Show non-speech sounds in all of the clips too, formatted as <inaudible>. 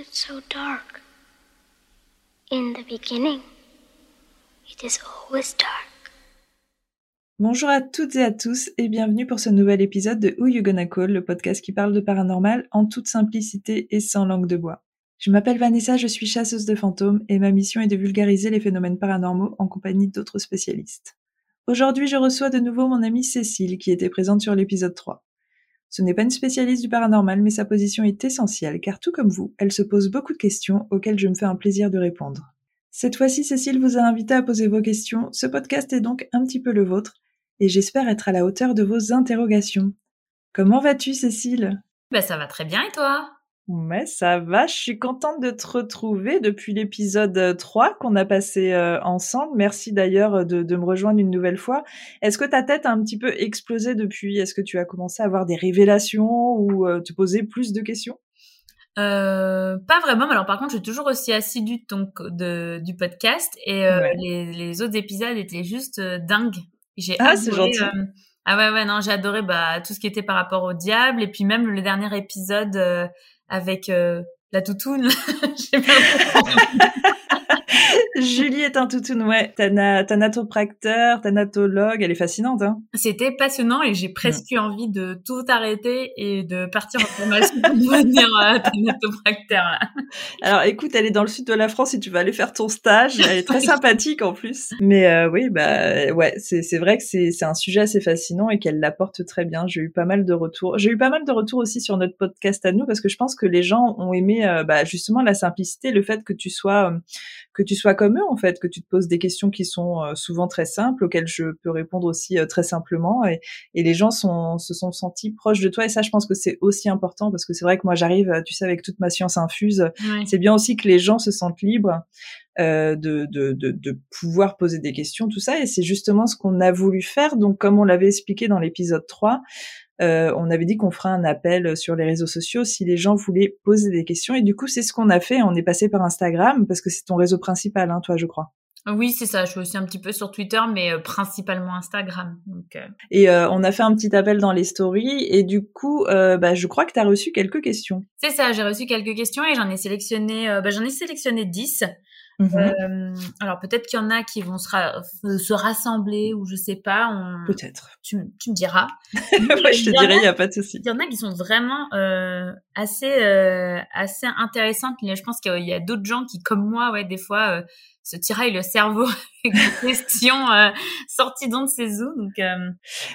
it so dark? In the beginning, it is always dark. Bonjour à toutes et à tous et bienvenue pour ce nouvel épisode de Who You Gonna Call, le podcast qui parle de paranormal en toute simplicité et sans langue de bois. Je m'appelle Vanessa, je suis chasseuse de fantômes et ma mission est de vulgariser les phénomènes paranormaux en compagnie d'autres spécialistes. Aujourd'hui, je reçois de nouveau mon amie Cécile qui était présente sur l'épisode 3. Ce n'est pas une spécialiste du paranormal, mais sa position est essentielle, car tout comme vous, elle se pose beaucoup de questions auxquelles je me fais un plaisir de répondre. Cette fois-ci, Cécile vous a invité à poser vos questions. Ce podcast est donc un petit peu le vôtre, et j'espère être à la hauteur de vos interrogations. Comment vas-tu, Cécile? Ben ça va très bien et toi? Ouais, ça va. Je suis contente de te retrouver depuis l'épisode 3 qu'on a passé euh, ensemble. Merci d'ailleurs de, de, me rejoindre une nouvelle fois. Est-ce que ta tête a un petit peu explosé depuis? Est-ce que tu as commencé à avoir des révélations ou euh, te poser plus de questions? Euh, pas vraiment, mais alors par contre, je suis toujours aussi assidue donc de, du podcast et euh, ouais. les, les, autres épisodes étaient juste dingues. J'ai ah, c'est gentil. ah ouais, ouais, non, j'ai adoré bah, tout ce qui était par rapport au diable et puis même le dernier épisode avec euh, la toutoune. <laughs> <laughs> Julie est un toutoune, ouais. Tana, tanatopracteur, tanatologue, elle est fascinante. Hein. C'était passionnant et j'ai presque eu envie de tout arrêter et de partir en formation pour <laughs> devenir euh, tanatopracteur. <laughs> Alors écoute, elle est dans le sud de la France et tu vas aller faire ton stage. Elle est très sympathique en plus. Mais euh, oui, bah ouais, c'est vrai que c'est un sujet assez fascinant et qu'elle l'apporte très bien. J'ai eu pas mal de retours. J'ai eu pas mal de retours aussi sur notre podcast à nous parce que je pense que les gens ont aimé euh, bah, justement la simplicité, le fait que tu sois euh, que tu sois comme eux en fait, que tu te poses des questions qui sont euh, souvent très simples, auxquelles je peux répondre aussi euh, très simplement, et, et, les gens sont, se sont sentis proches de toi. Et ça, je pense que c'est aussi important parce que c'est vrai que moi j'arrive, tu sais, avec toute ma science infuse. Ouais. C'est bien aussi que les gens se sentent libres. Euh, de, de, de, de, pouvoir poser des questions, tout ça. Et c'est justement ce qu'on a voulu faire. Donc, comme on l'avait expliqué dans l'épisode 3, euh, on avait dit qu'on ferait un appel sur les réseaux sociaux si les gens voulaient poser des questions. Et du coup, c'est ce qu'on a fait. On est passé par Instagram parce que c'est ton réseau principal, hein, toi, je crois. Oui, c'est ça. Je suis aussi un petit peu sur Twitter, mais euh, principalement Instagram. Donc, euh... Et euh, on a fait un petit appel dans les stories. Et du coup, euh, bah, je crois que tu as reçu quelques questions. C'est ça. J'ai reçu quelques questions et j'en ai sélectionné. bah, j'en ai sélectionné 10. Mmh. Euh, alors peut-être qu'il y en a qui vont se, ra se rassembler ou je sais pas. On... Peut-être. Tu, tu, me diras. <laughs> ouais, je te dirai, il y a pas de souci. Il y en a qui sont vraiment euh, assez euh, assez intéressantes. Je pense qu'il y a, a d'autres gens qui, comme moi, ouais, des fois se tiraille le cerveau <laughs> avec des questions euh, de ses os. Donc, euh...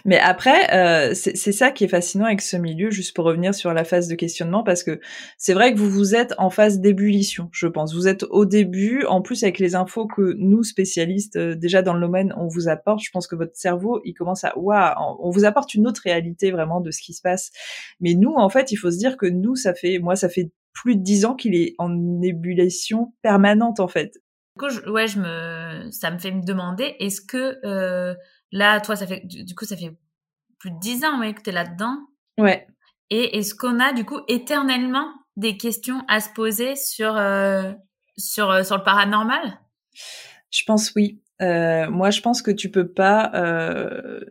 Mais après, euh, c'est ça qui est fascinant avec ce milieu, juste pour revenir sur la phase de questionnement, parce que c'est vrai que vous vous êtes en phase d'ébullition, je pense. Vous êtes au début, en plus avec les infos que nous, spécialistes, euh, déjà dans le domaine, on vous apporte, je pense que votre cerveau, il commence à... Waouh, on vous apporte une autre réalité vraiment de ce qui se passe. Mais nous, en fait, il faut se dire que nous, ça fait... Moi, ça fait plus de dix ans qu'il est en ébullition permanente, en fait. Du coup, je, ouais, je me, ça me fait me demander, est-ce que euh, là, toi, ça fait, du coup, ça fait plus de dix ans ouais, que tu es là-dedans. Ouais. Et est-ce qu'on a du coup éternellement des questions à se poser sur euh, sur euh, sur le paranormal? Je pense oui. Euh, moi, je pense que tu peux pas euh,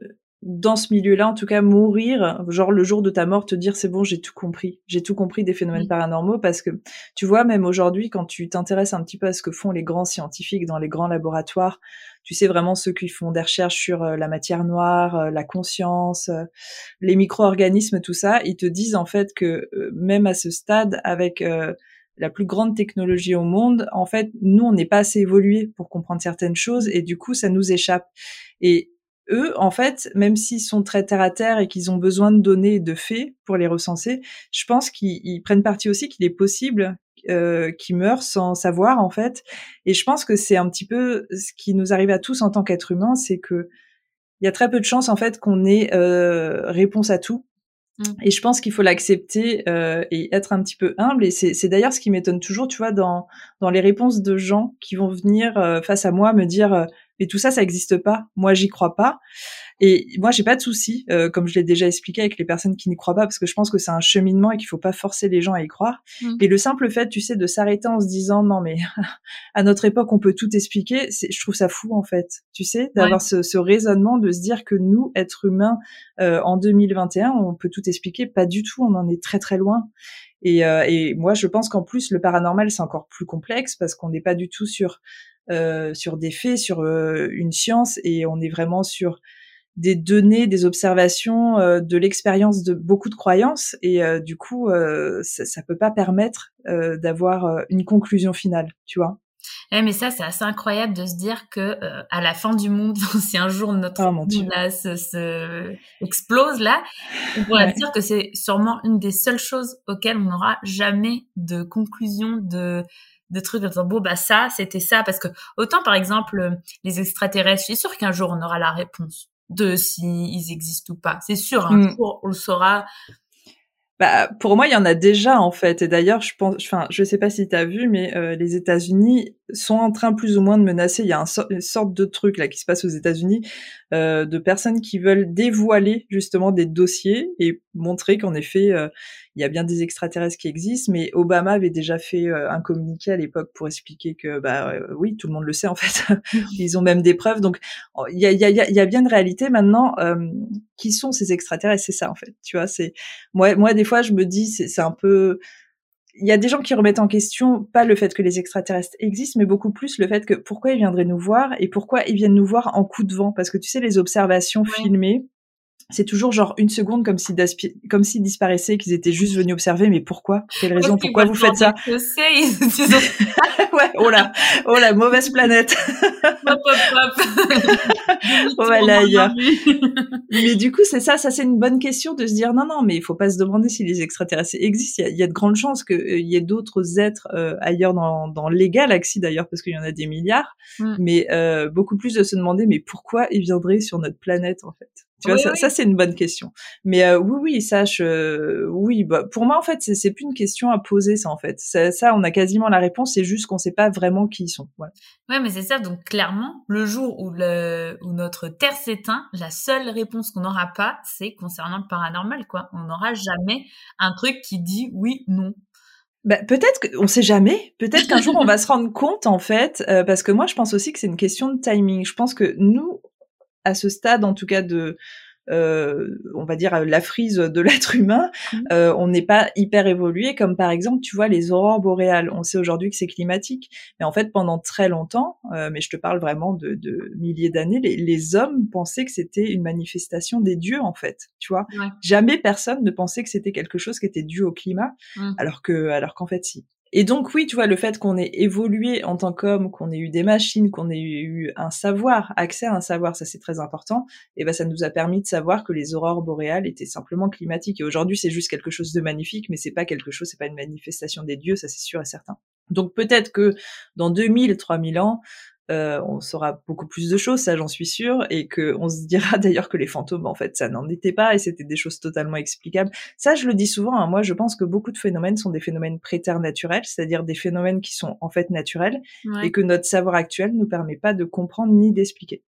dans ce milieu-là, en tout cas, mourir, genre le jour de ta mort, te dire c'est bon, j'ai tout compris, j'ai tout compris des phénomènes paranormaux, parce que tu vois, même aujourd'hui, quand tu t'intéresses un petit peu à ce que font les grands scientifiques dans les grands laboratoires, tu sais vraiment ceux qui font des recherches sur euh, la matière noire, euh, la conscience, euh, les micro-organismes, tout ça, ils te disent en fait que même à ce stade, avec la plus grande technologie au monde, en fait, nous, on n'est pas assez évolué pour comprendre certaines choses, et du coup, ça nous échappe. Et eux, en fait, même s'ils sont très terre à terre et qu'ils ont besoin de données et de faits pour les recenser, je pense qu'ils prennent parti aussi qu'il est possible euh, qu'ils meurent sans savoir, en fait. Et je pense que c'est un petit peu ce qui nous arrive à tous en tant qu'êtres humains, c'est que il y a très peu de chances, en fait, qu'on ait euh, réponse à tout. Mmh. Et je pense qu'il faut l'accepter euh, et être un petit peu humble. Et c'est d'ailleurs ce qui m'étonne toujours, tu vois, dans, dans les réponses de gens qui vont venir euh, face à moi me dire euh, mais tout ça, ça n'existe pas. Moi, j'y crois pas. Et moi, j'ai pas de souci, euh, comme je l'ai déjà expliqué avec les personnes qui n'y croient pas, parce que je pense que c'est un cheminement et qu'il faut pas forcer les gens à y croire. Mm. Et le simple fait, tu sais, de s'arrêter en se disant non mais <laughs> à notre époque on peut tout expliquer, je trouve ça fou en fait. Tu sais, d'avoir ce, ce, raisonnement de se dire que nous, êtres humains, euh, en 2021, on peut tout expliquer. Pas du tout, on en est très très loin. Et, euh, et moi, je pense qu'en plus, le paranormal, c'est encore plus complexe parce qu'on n'est pas du tout sur euh, sur des faits, sur euh, une science, et on est vraiment sur des données, des observations, euh, de l'expérience de beaucoup de croyances, et euh, du coup, ça, ça peut pas permettre d'avoir une conclusion finale, tu vois. Eh, mais ça, c'est assez incroyable de se dire que à la fin du monde, <laughs> si un jour notre oh, monde là se, se, explose là, on pourrait ouais. dire que c'est sûrement une des seules choses auxquelles on n'aura jamais de conclusion, de de trucs en disant bon bah ça c'était ça parce que autant par exemple les extraterrestres je suis sûre qu'un jour on aura la réponse de s'ils ils existent ou pas c'est sûr un Mm. jour on le saura Bah, pour moi, il y en a déjà en fait. Et d'ailleurs, je pense, enfin, je sais pas si tu as vu, mais euh, les États-Unis sont en train plus ou moins de menacer. Il y a un so- une sorte de truc là qui se passe aux États-Unis euh, de personnes qui veulent dévoiler justement des dossiers et montrer qu'en effet, euh, il y a bien des extraterrestres qui existent. Mais Obama avait déjà fait euh, un communiqué à l'époque pour expliquer que, bah euh, oui, tout le monde le sait en fait. <laughs> Ils ont même des preuves. Donc, oh, il y a, y, a, y a bien une réalité maintenant. Euh, qui sont ces extraterrestres C'est ça en fait. Tu vois, c'est moi, moi des fois, je me dis, c'est un peu. Il y a des gens qui remettent en question pas le fait que les extraterrestres existent, mais beaucoup plus le fait que pourquoi ils viendraient nous voir et pourquoi ils viennent nous voir en coup de vent. Parce que tu sais, les observations Ouais. filmées, c'est toujours genre une seconde comme si comme s'ils disparaissaient, qu'ils étaient juste venus observer. Mais pourquoi? Pour quelle raison? Pourquoi vous faites ça? ils- ils <laughs> ont- Ouais, oh là, oh la mauvaise planète. <laughs> hop, hop, hop. On va aller ailleurs. Demi-tour Mais du coup, c'est ça, ça c'est une bonne question de se dire non, non, mais il faut pas se demander si les extraterrestres existent. Il y a, il y a de grandes chances qu'il y ait d'autres êtres euh, ailleurs dans, dans les galaxies d'ailleurs, parce qu'il y en a des milliards. Mm. Mais euh, beaucoup plus de se demander mais pourquoi ils viendraient sur notre planète en fait? Tu vois, Oui, ça, c'est une bonne question. Mais euh, oui, oui, sache, euh, oui, bah, pour moi en fait, c'est c'est plus une question à poser ça en fait. Ça, ça, on a quasiment la réponse, c'est juste qu'on sait pas vraiment qui ils sont. Voilà. Ouais, mais c'est ça. Donc clairement, le jour où le où notre Terre s'éteint, la seule réponse qu'on n'aura pas, c'est concernant le paranormal, quoi. On n'aura jamais un truc qui dit oui, non. Bah, peut-être qu'on sait jamais. Peut-être qu'un jour on va <laughs> se rendre compte en fait, euh, parce que moi je pense aussi que c'est une question de timing. Je pense que nous, à ce stade en tout cas de, euh, on va dire la frise de l'être humain, Mhm. euh, on n'est pas hyper évolué. Comme par exemple, tu vois les aurores boréales. On sait aujourd'hui que c'est climatique, mais en fait pendant très longtemps, euh, mais je te parle vraiment de, de milliers d'années, les, les hommes pensaient que c'était une manifestation des dieux en fait. Tu vois, Ouais. jamais personne ne pensait que c'était quelque chose qui était dû au climat Mm. alors que alors qu'en fait si. Et donc oui, tu vois le fait qu'on ait évolué en tant qu'homme, qu'on ait eu des machines, qu'on ait eu un savoir, accès à un savoir, ça c'est très important. Et ben ça nous a permis de savoir que les aurores boréales étaient simplement climatiques. Et aujourd'hui c'est juste quelque chose de magnifique, mais c'est pas quelque chose, c'est pas une manifestation des dieux, ça c'est sûr et certain. Donc peut-être que dans 2000, 3000 ans, euh, on saura beaucoup plus de choses, ça j'en suis sûre, et que on se dira <laughs> d'ailleurs que les fantômes, en fait, ça n'en était pas, et c'était des choses totalement explicables. Ça, je le dis souvent, hein, moi je pense que beaucoup de phénomènes sont des phénomènes préternaturels, c'est-à-dire des phénomènes qui sont en fait naturels, Ouais. et que notre savoir actuel nous permet pas de comprendre ni d'expliquer.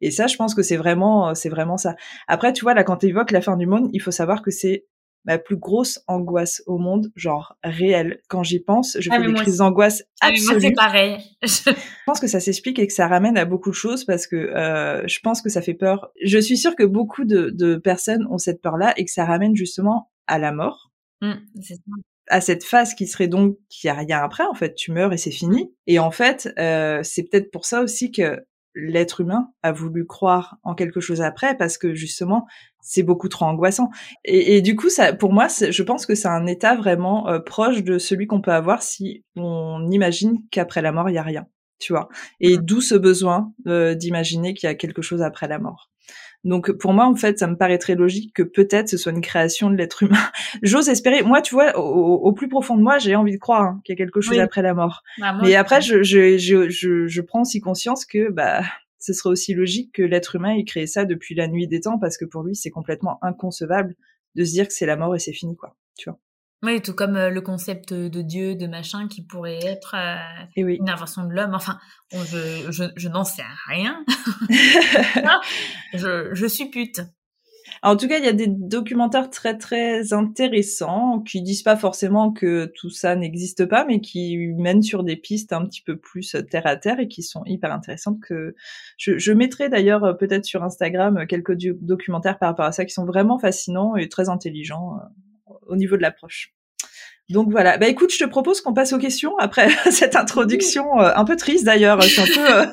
Et ça, je pense que c'est vraiment, c'est vraiment ça. Après, tu vois, là, quand tu évoques la fin du monde, il faut savoir que c'est ma plus grosse angoisse au monde, genre réelle. Quand j'y pense, je Ah, fais des crises d'angoisse Ah, absolues. c'est pareil. <laughs> Je pense que ça s'explique et que ça ramène à beaucoup de choses parce que euh, je pense que ça fait peur. Je suis sûre que beaucoup de, de personnes ont cette peur-là et que ça ramène justement à la mort, Mm, c'est ça. à cette phase qui serait donc qu'il n'y a rien après. En fait, tu meurs et c'est fini. Et en fait, euh, c'est peut-être pour ça aussi que l'être humain a voulu croire en quelque chose après parce que justement c'est beaucoup trop angoissant. Et, et du coup ça pour moi je pense que c'est un état vraiment euh, proche de celui qu'on peut avoir si on imagine qu'après la mort il y a rien tu vois. Et Mm. d'où ce besoin euh, d'imaginer qu'il y a quelque chose après la mort. Donc pour moi en fait ça me paraît très logique que peut-être ce soit une création de l'être humain. <laughs> J'ose espérer. Moi tu vois au, plus profond de moi j'ai envie de croire hein, qu'il y a quelque chose Oui. après la mort. Bah, moi, mais après, je, je, je, je, je prends aussi conscience que bah, ce serait aussi logique que l'être humain ait créé ça depuis la nuit des temps, parce que pour lui, c'est complètement inconcevable de se dire que c'est la mort et c'est fini, quoi. Tu vois. Oui, tout comme le concept de Dieu, de machin, qui pourrait être oui. une invention de l'homme. Enfin, je, je, je n'en sais rien. <laughs> je, je suis pute en tout cas, il y a des documentaires très très intéressants qui disent pas forcément que tout ça n'existe pas, mais qui mènent sur des pistes un petit peu plus terre à terre et qui sont hyper intéressantes. Que je, mettrai d'ailleurs euh, peut-être sur Instagram quelques documentaires par rapport à ça qui sont vraiment fascinants et très intelligents euh, au niveau de l'approche. Donc voilà. Bah écoute, je te propose qu'on passe aux questions après <laughs> cette introduction euh, un peu triste d'ailleurs. C'est un peu. Euh,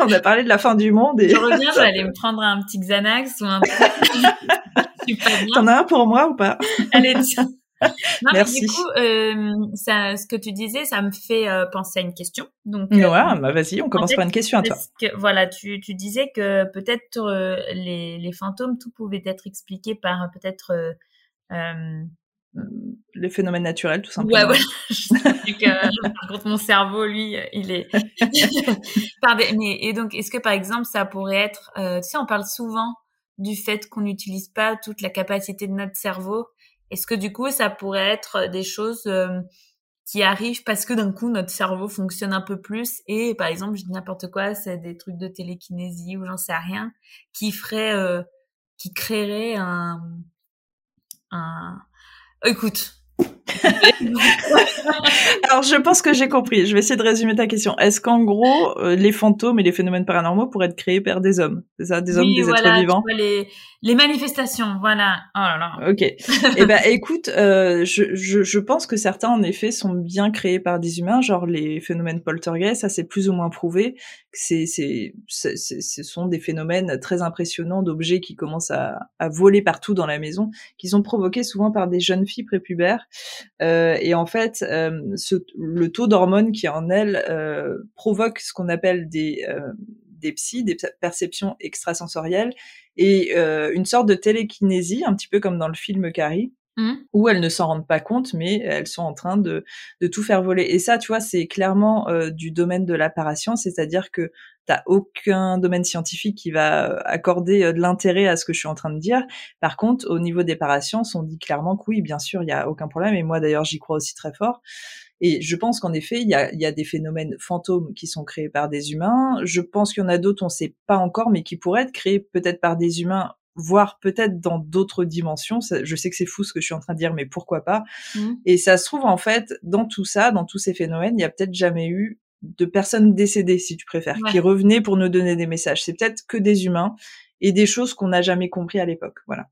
<laughs> on a parlé de la fin du monde. Et... Je reviens, je vais aller me prendre un petit Xanax ou un. <laughs> T'en as un pour moi ou pas? Allez, tiens. Non, Merci. du coup, euh, ça, ce que tu disais, ça me fait euh, penser à une question. Donc, ouais, bah vas-y, on commence par une question à toi. Que, voilà, tu, tu disais que peut-être les, les fantômes, tout pouvait être expliqué par peut-être les phénomènes naturels, tout simplement. Ouais, ouais. que, par contre, mon cerveau, lui, il est. <laughs> Mais, et donc, est-ce que par exemple, ça pourrait être. Euh, tu sais, on parle souvent du fait qu'on n'utilise pas toute la capacité de notre cerveau. Est-ce que du coup, ça pourrait être des choses euh, qui arrivent parce que d'un coup, notre cerveau fonctionne un peu plus et, par exemple, je dis n'importe quoi, c'est des trucs de télékinésie ou j'en sais rien, qui ferait, euh, qui créerait un, un, Écoute. <laughs> Alors, je pense que j'ai compris. Je vais essayer de résumer ta question. Est-ce qu'en gros, euh, les fantômes et les phénomènes paranormaux pourraient être créés par des hommes? C'est ça, des hommes, des êtres vivants? les, les manifestations, voilà. Oh là là. Ok. eh ben, écoute, euh, je, je, je, pense que certains, en effet, sont bien créés par des humains, genre les phénomènes poltergeist. Ça, c'est plus ou moins prouvé. C'est, c'est, ce sont des phénomènes très impressionnants d'objets qui commencent à, à, voler partout dans la maison, qui sont provoqués souvent par des jeunes filles prépubères. Euh, et en fait, euh, ce, le taux d'hormones qui est en elles euh, provoque ce qu'on appelle des euh, des psys, des perceptions extrasensorielles et une sorte de télékinésie, un petit peu comme dans le film Carrie. Mmh. où elles ne s'en rendent pas compte, mais elles sont en train de, de tout faire voler. Et ça, tu vois, c'est clairement euh, du domaine de l'apparition, c'est-à-dire que t'as aucun domaine scientifique qui va euh, accorder euh, de l'intérêt à ce que je suis en train de dire. Par contre, au niveau des parassciences, on dit clairement que oui, bien sûr, il y a aucun problème. Et moi, d'ailleurs, j'y crois aussi très fort. Et je pense qu'en effet, il y a, y a, des phénomènes fantômes qui sont créés par des humains. Je pense qu'il y en a d'autres, on ne sait pas encore, mais qui pourraient être créés peut-être par des humains, voire peut-être dans d'autres dimensions. je sais que c'est fou ce que je suis en train de dire, mais pourquoi pas mmh. Et ça se trouve en fait, dans tout ça, dans tous ces phénomènes, il y a peut-être jamais eu de personnes décédées, si tu préfères, qui revenaient pour nous donner des messages. C'est peut-être que des humains et des choses qu'on n'a jamais compris à l'époque. Voilà.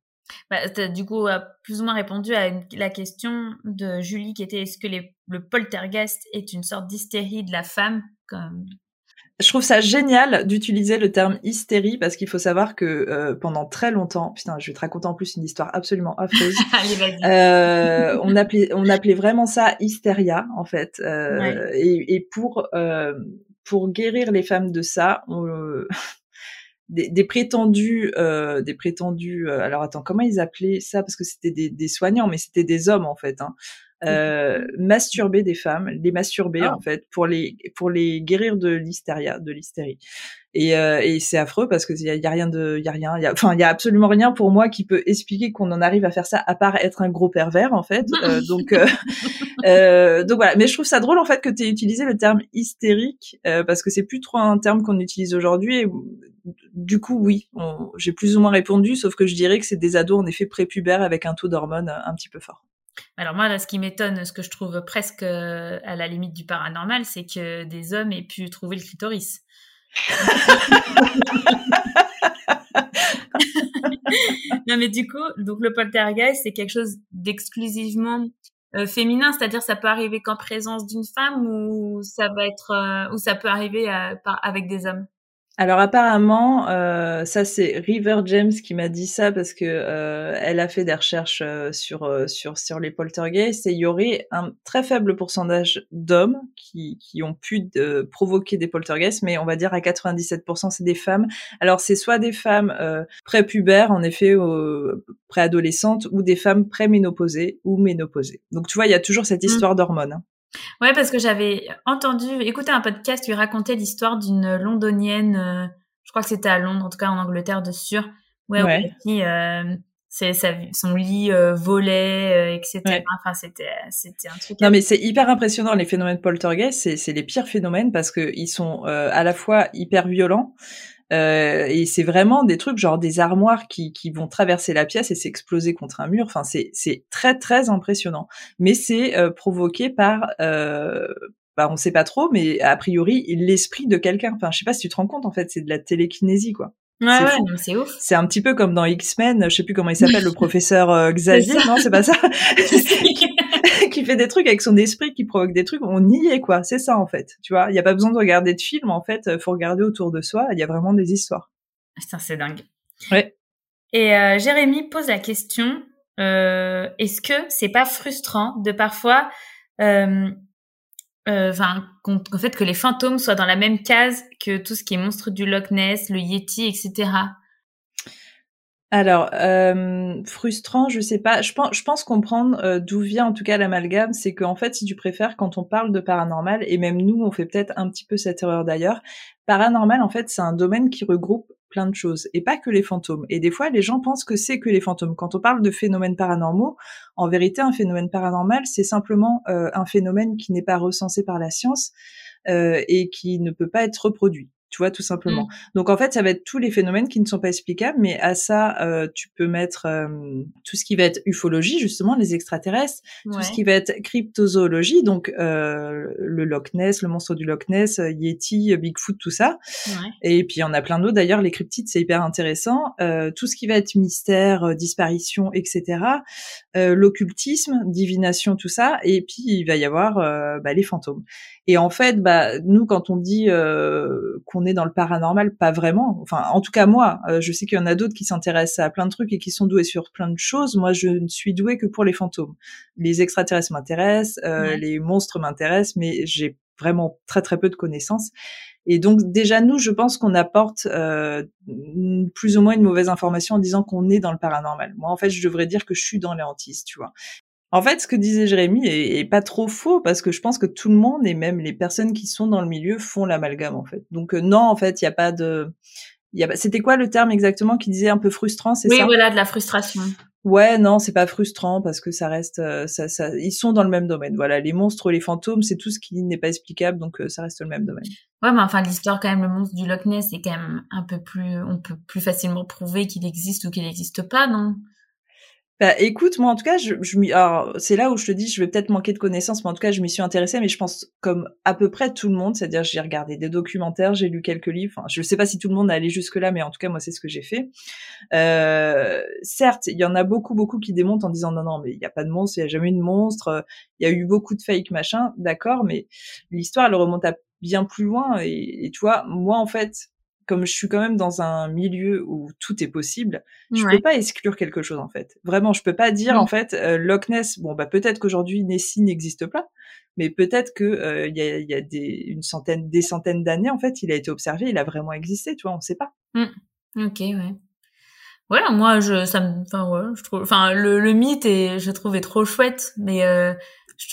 Bah, as du coup plus ou moins répondu à la question de Julie qui était est-ce que les, le poltergeist est une sorte d'hystérie de la femme comme... Je trouve ça génial d'utiliser le terme hystérie parce qu'il faut savoir que euh, pendant très longtemps, putain, je vais te raconter en plus une histoire absolument affreuse. <laughs> euh, on appelait, on appelait vraiment ça hystéria en fait. Euh, et, et, pour pour guérir les femmes de ça, on, <laughs> des, des, prétendus, euh, des prétendus. Euh, alors attends, comment ils appelaient ça? Parce que c'était des, des, soignants, mais c'était des hommes en fait. Hein. Euh, masturber des femmes, les masturber ah. en fait pour les pour les guérir de l'hystéria, de l'hystérie. Et, euh, et c'est affreux parce que y a, y a, rien de, y a rien, y a, enfin il y a absolument rien pour moi qui peut expliquer qu'on en arrive à faire ça à part être un gros pervers en fait. Euh, <laughs> donc euh, euh, donc voilà. Mais je trouve ça drôle en fait que tu aies utilisé le terme hystérique euh, parce que c'est plus trop un terme qu'on utilise aujourd'hui. Du coup oui, j'ai plus ou moins répondu, sauf que je dirais que c'est des ados en effet prépubères avec un taux d'hormones un petit peu fort. Alors moi, là, ce qui m'étonne, ce que je trouve presque euh, à la limite du paranormal, c'est que des hommes aient pu trouver le clitoris. <laughs> non mais du coup, donc le poltergeist, c'est quelque chose d'exclusivement euh, féminin, c'est-à-dire ça peut arriver qu'en présence d'une femme ou ça va être euh, ou ça peut arriver avec des hommes? Alors apparemment, euh, ça c'est River James qui m'a dit ça parce que euh, elle a fait des recherches euh, sur sur sur les poltergeists et il y aurait un très faible pourcentage d'hommes qui qui ont pu provoquer des poltergeists, mais on va dire à 97% c'est des femmes. Alors c'est soit des femmes prépubères en effet, préadolescentes, ou des femmes préménopausées ou ménopausées. Donc tu vois, il y a toujours cette mmh. histoire d'hormones. Hein. Ouais, parce que j'avais entendu, écouté un podcast qui racontait l'histoire d'une londonienne, euh, je crois que c'était à Londres, en tout cas en Angleterre de sûr, ouais, Qui, euh, c'est son lit volait, etc. Enfin, c'était c'était un truc. Non, mais c'est hyper impressionnant les phénomènes poltergeist. C'est c'est les pires phénomènes parce que ils sont à la fois hyper violents. Euh, et c'est vraiment des trucs genre des armoires qui, qui vont traverser la pièce et s'exploser contre un mur. Enfin, c'est c'est très très impressionnant. Mais c'est euh, provoqué par euh, bah, on sait pas trop, mais a priori l'esprit de quelqu'un. Enfin, je sais pas si tu te rends compte en fait, c'est de la télékinésie quoi. Ouais, c'est ouf. C'est un petit peu comme dans X-Men, je sais plus comment il s'appelle, le <laughs> professeur euh, Xavier, non, c'est pas ça <laughs> <laughs> qui fait des trucs avec son esprit, qui provoque des trucs, on y est quoi. C'est ça en fait. Tu vois, il y a pas besoin de regarder de film en fait, faut regarder autour de soi. Il y a vraiment des histoires. Putain, c'est dingue. Ouais. Et euh, Jérémy pose la question euh, est-ce que c'est pas frustrant de parfois, euh, euh enfin, qu'en fait que les fantômes soient dans la même case que tout ce qui est monstre du Loch Ness, le Yeti, etc. Alors, euh, frustrant, je sais pas. Je pense, je pense comprendre euh, d'où vient en tout cas l'amalgame. C'est qu'en fait, si tu préfères, quand on parle de paranormal, et même nous, on fait peut-être un petit peu cette erreur d'ailleurs, paranormal, en fait, c'est un domaine qui regroupe plein de choses, et pas que les fantômes. Et des fois, les gens pensent que c'est que les fantômes. Quand on parle de phénomènes paranormaux, en vérité, un phénomène paranormal, c'est simplement euh, un phénomène qui n'est pas recensé par la science et qui ne peut pas être reproduit tu vois, tout simplement. Mmh. Donc en fait, ça va être tous les phénomènes qui ne sont pas explicables, mais à ça, euh, tu peux mettre euh, tout ce qui va être ufologie, justement, les extraterrestres, tout ce qui va être cryptozoologie, donc euh, le Loch Ness, le monstre du Loch Ness, euh, Yeti, Bigfoot, tout ça. Ouais. Et puis il y en a plein d'autres. D'ailleurs, les cryptides, c'est hyper intéressant. tout ce qui va être mystère, disparition, etc. L'occultisme, divination, tout ça. Et puis il va y avoir bah, les fantômes. Et en fait, bah, nous, quand on dit euh, qu'on est dans le paranormal, pas vraiment. Enfin, en tout cas, moi, euh, je sais qu'il y en a d'autres qui s'intéressent à plein de trucs et qui sont doués sur plein de choses. Moi, je ne suis douée que pour les fantômes. Les extraterrestres m'intéressent, euh, les monstres m'intéressent, mais j'ai vraiment très très peu de connaissances. Et donc déjà nous, je pense qu'on apporte euh, plus ou moins une mauvaise information en disant qu'on est dans le paranormal. Moi, en fait, je devrais dire que je suis dans les hantises, tu vois. En fait, ce que disait Jérémy est, pas trop faux parce que je pense que tout le monde et même les personnes qui sont dans le milieu font l'amalgame en fait. Donc euh, non, en fait, il y a pas de, y a... c'était quoi le terme exactement qui disait un peu frustrant, c'est ça? Oui, voilà, de la frustration. Ouais, non, c'est pas frustrant parce que ça reste, euh, ça, ça, ils sont dans le même domaine. Voilà, les monstres, les fantômes, c'est tout ce qui n'est pas explicable, donc euh, ça reste le même domaine. Ouais, mais enfin l'histoire quand même, le monstre du Loch Ness est quand même un peu plus, on peut plus facilement prouver qu'il existe ou qu'il n'existe pas, non? Bah, écoute, moi en tout cas, c'est là où je te dis, je vais peut-être manquer de connaissances, mais en tout cas, je m'y suis intéressée, mais je pense comme à peu près tout le monde, c'est-à-dire j'ai regardé des documentaires, j'ai lu quelques livres. Enfin, je sais pas si tout le monde a allé jusque là, mais en tout cas, moi c'est ce que j'ai fait. Euh, certes, il y en a beaucoup, beaucoup qui démontent en disant non, non, mais il n'y a pas de monstre, il y a jamais eu de monstre, il y a eu beaucoup de fake machin, d'accord, mais l'histoire elle remonte à bien plus loin et, et tu vois, moi en fait, comme je suis quand même dans un milieu où tout est possible, je peux pas exclure quelque chose en fait. Vraiment, je peux pas dire en fait euh, Loch Ness. Bon bah peut-être qu'aujourd'hui Nessie n'existe pas, mais peut-être que euh, il y, a, y, a, des une centaine, des centaines d'années en fait, il a été observé, il a vraiment existé. Tu vois, on sait pas. Mmh. Ok, ouais. Voilà, moi je ça me, enfin ouais, je trouve, enfin le, le mythe et je trouve est trop chouette, mais euh,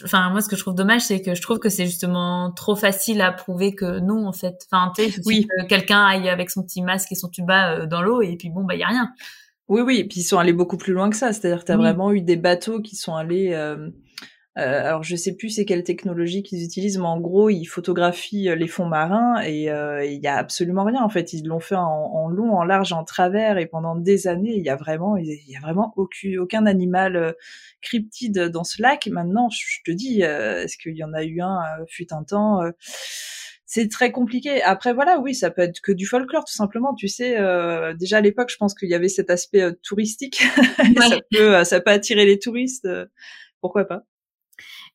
enfin moi ce que je trouve dommage c'est que je trouve que c'est justement trop facile à prouver que non en fait. Enfin tu sais oui. que quelqu'un aille avec son petit masque et son tuba euh, dans l'eau et puis bon bah il y a rien. Oui oui et puis ils sont allés beaucoup plus loin que ça. C'est-à-dire tu as vraiment eu des bateaux qui sont allés euh, euh, alors je sais plus c'est quelle technologie qu'ils utilisent, mais en gros ils photographient les fonds marins et il y a absolument rien en fait. Ils l'ont fait en, en, long, en large, en travers et pendant des années il y a vraiment il y a vraiment aucun, aucun animal cryptide dans ce lac. Maintenant, je te dis, euh, est-ce qu'il y en a eu un euh, fut un temps euh, c'est très compliqué. Après, voilà, oui, ça peut être que du folklore, tout simplement. Tu sais, déjà à l'époque, je pense qu'il y avait cet aspect touristique. <laughs> ça, peut, ça peut attirer les touristes. pourquoi pas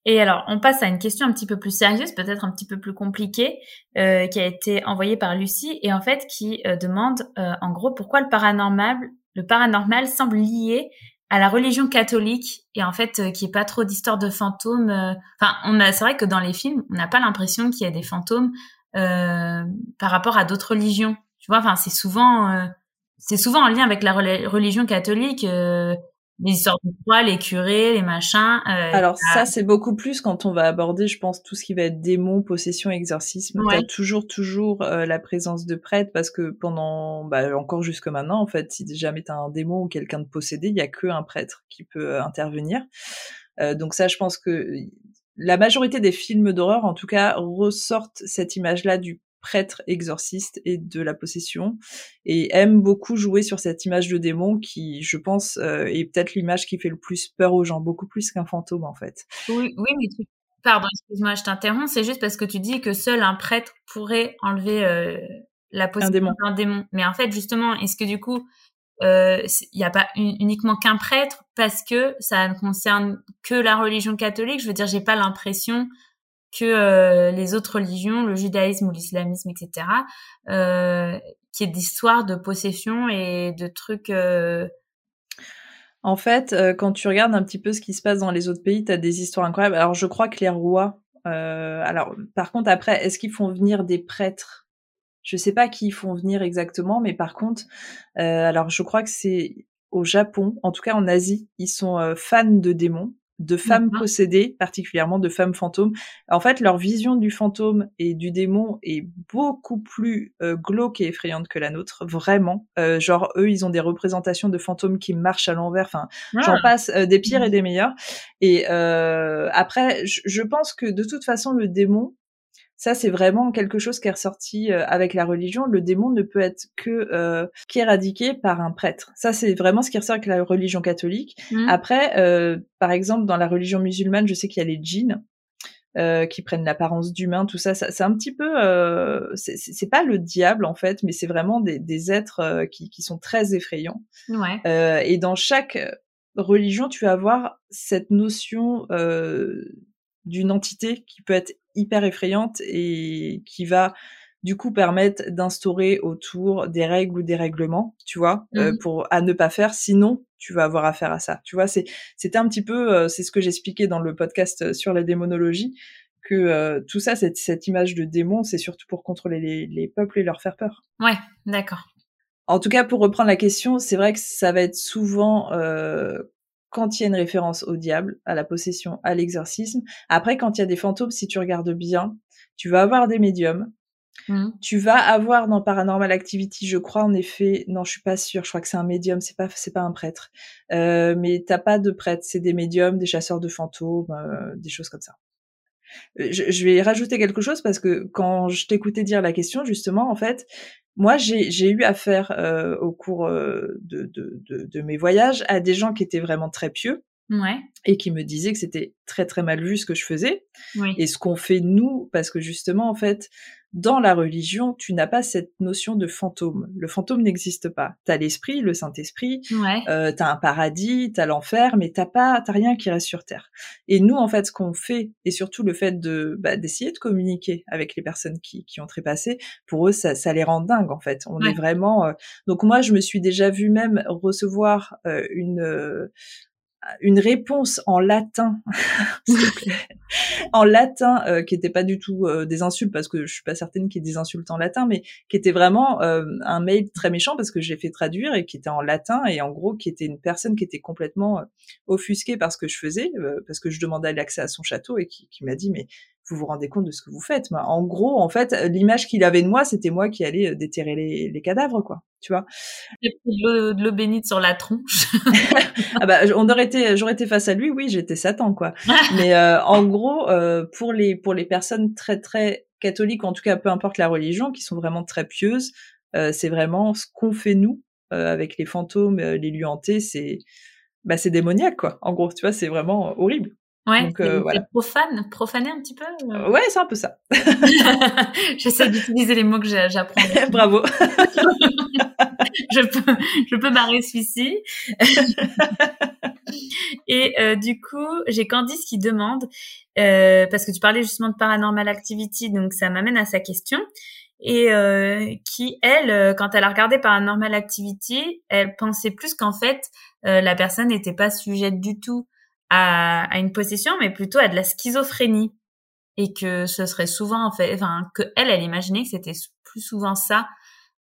et alors, on passe à une question un petit peu plus sérieuse, peut-être un petit peu plus compliquée, euh, qui a été envoyée par Lucie et en fait qui demande, en gros, pourquoi le paranormal, le paranormal semble lié à la religion catholique et en fait euh, qui est pas trop d'histoires de fantômes. Euh, enfin, on a, c'est vrai que dans les films, on n'a pas l'impression qu'il y a des fantômes euh, par rapport à d'autres religions. Tu vois, enfin, c'est souvent, c'est souvent en lien avec la religion catholique. Les histoires de croix, les curés, les machins. Euh, Alors ça, c'est beaucoup plus quand on va aborder, je pense, tout ce qui va être démon, possession, exorcisme. Ouais. T'as toujours, toujours euh, la présence de prêtres parce que pendant, bah, encore jusque maintenant, en fait, si jamais t'as un démon ou quelqu'un de possédé, il y a que un prêtre qui peut euh, intervenir. donc ça, je pense que la majorité des films d'horreur, en tout cas, ressortent cette image-là du prêtre exorciste et de la possession et aime beaucoup jouer sur cette image de démon qui, je pense, euh, est peut-être l'image qui fait le plus peur aux gens, beaucoup plus qu'un fantôme en fait. Oui, oui, mais tu... pardon, excuse-moi, je t'interromps, c'est juste parce que tu dis que seul un prêtre pourrait enlever euh, la possession d'un démon. Mais en fait, justement, est-ce que du coup, euh, il n'y a pas uniquement qu'un prêtre parce que ça ne concerne que la religion catholique? Je veux dire, j'ai pas l'impression que euh, les autres religions, le judaïsme ou l'islamisme, etc., euh, qui est d'histoire de possession et de trucs. Euh... En fait, quand tu regardes un petit peu ce qui se passe dans les autres pays, tu as des histoires incroyables. Alors, je crois que les rois. Alors, par contre, après, est-ce qu'ils font venir des prêtres? Je sais pas qui ils font venir exactement, mais par contre, alors je crois que c'est au Japon, en tout cas en Asie, ils sont fans de démons de femmes possédées, particulièrement de femmes fantômes. En fait, leur vision du fantôme et du démon est beaucoup plus euh, glauque et effrayante que la nôtre, vraiment. Euh, genre, eux, ils ont des représentations de fantômes qui marchent à l'envers. Enfin, j'en ah. passe euh, des pires et des meilleurs. Et après, je pense que de toute façon, le démon, ça, c'est vraiment quelque chose qui est ressorti euh, avec la religion. Le démon ne peut être que euh, qu'éradiqué par un prêtre. Ça, c'est vraiment ce qui ressort avec la religion catholique. Mmh. Après, euh, par exemple, dans la religion musulmane, je sais qu'il y a les djinns. Euh, qui prennent l'apparence d'humains, tout ça, ça c'est un petit peu, euh, c'est pas le diable en fait, mais c'est vraiment des, des êtres euh, qui, qui, sont très effrayants. Ouais. et dans chaque religion, tu vas avoir cette notion d'une entité qui peut être hyper effrayante et qui va du coup permettre d'instaurer autour des règles ou des règlements, tu vois, euh, mmh pour à ne pas faire, sinon tu vas avoir affaire à ça. Tu vois, c'est c'était un petit peu, euh, c'est ce que j'expliquais dans le podcast euh, sur la démonologie, que tout ça, cette, cette image de démon, c'est surtout pour contrôler les, les, peuples et leur faire peur. Ouais, d'accord. En tout cas, pour reprendre la question, c'est vrai que ça va être souvent quand il y a une référence au diable, à la possession, à l'exorcisme. Après, quand il y a des fantômes, si tu regardes bien, tu vas avoir des médiums. Mmh. Tu vas avoir dans Paranormal Activity, je crois en effet, non, je suis pas sûre, je crois que c'est un médium, c'est pas, c'est pas un prêtre. Euh, mais t'as pas de prêtre, c'est des médiums, des chasseurs de fantômes, euh, des choses comme ça. Euh, je, je, vais rajouter quelque chose parce que quand je t'écoutais dire la question, justement, en fait, moi, j'ai eu affaire euh, au cours euh, de, de, de, de, mes voyages à des gens qui étaient vraiment très pieux ouais. et qui me disaient que c'était très très mal vu ce que je faisais oui. et ce qu'on fait nous, parce que justement, en fait, dans la religion, tu n'as pas cette notion de fantôme. Le fantôme n'existe pas. T'as l'esprit, le Saint-Esprit, ouais. euh, t'as un paradis, t'as l'enfer, mais t'as pas, t'as rien qui reste sur terre. Et nous, en fait, ce qu'on fait, et surtout le fait de bah, d'essayer de communiquer avec les personnes qui, qui ont trépassé, pour eux, ça, ça les rend dingues, en fait. On ouais. est vraiment. Euh... Donc moi, je me suis déjà vue même recevoir euh, une euh, une réponse en latin, <laughs> <laughs> en latin, euh, qui était pas du tout euh, des insultes, parce que je suis pas certaine qu'il y ait des insultes en latin, mais qui était vraiment euh, un mail très méchant parce que j'ai fait traduire et qui était en latin et en gros qui était une personne qui était complètement euh, offusquée par ce que je faisais, euh, parce que je demandais l'accès à son château et qui, qui m'a dit mais vous vous rendez compte de ce que vous faites En gros, en fait, l'image qu'il avait de moi, c'était moi qui allais euh, déterrer les, les cadavres, quoi. Tu vois De l'eau bénite sur la tronche. <laughs> <laughs> ah bah, on aurait été, j'aurais été face à lui, oui, j'étais Satan, quoi. <laughs> Mais euh, en gros, euh, pour les pour les personnes très très catholiques, en tout cas, peu importe la religion, qui sont vraiment très pieuses, euh, c'est vraiment ce qu'on fait nous euh, avec les fantômes, les lieux hantés, c'est bah c'est démoniaque, quoi. En gros, tu vois, c'est vraiment horrible. Ouais, Donc, euh, voilà. profane, profaner un petit peu. Euh... Ouais, c'est un peu ça. <laughs> J'essaie d'utiliser les mots que j'apprends. <laughs> Bravo. <laughs> je peux, je peux barrer celui-ci. Et euh, du coup, j'ai Candice qui demande, euh, parce que tu parlais justement de Paranormal Activity, donc ça m'amène à sa question. Et euh, qui, elle, quand elle a regardé Paranormal Activity, elle pensait plus qu'en fait, la personne n'était pas sujette du tout à, à, une possession, mais plutôt à de la schizophrénie. Et que ce serait souvent, en fait, enfin, que elle, elle imaginait que c'était plus souvent ça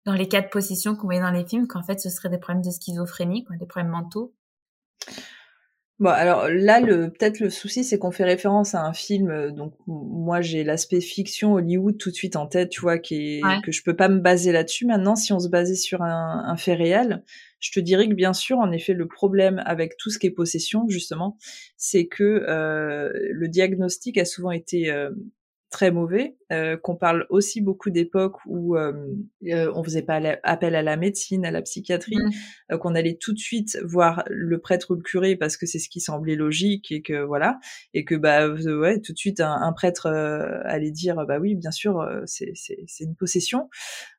dans les cas de possession qu'on voyait dans les films, qu'en fait, ce serait des problèmes de schizophrénie, quoi, des problèmes mentaux. Bon, alors là, le peut-être le souci, c'est qu'on fait référence à un film, euh, donc moi j'ai l'aspect fiction Hollywood tout de suite en tête, tu vois, qui est, que je peux pas me baser là-dessus. Maintenant, si on se basait sur un, un, fait réel, je te dirais que bien sûr, en effet, le problème avec tout ce qui est possession, justement, c'est que euh, le diagnostic a souvent été euh, très mauvais, euh, qu'on parle aussi beaucoup d'époques où euh, euh on faisait pas appel à la médecine, à la psychiatrie, mmh. euh, qu'on allait tout de suite voir le prêtre ou le curé parce que c'est ce qui semblait logique et que voilà, et que bah ouais tout de suite un, un prêtre allait dire bah oui bien sûr c'est c'est une possession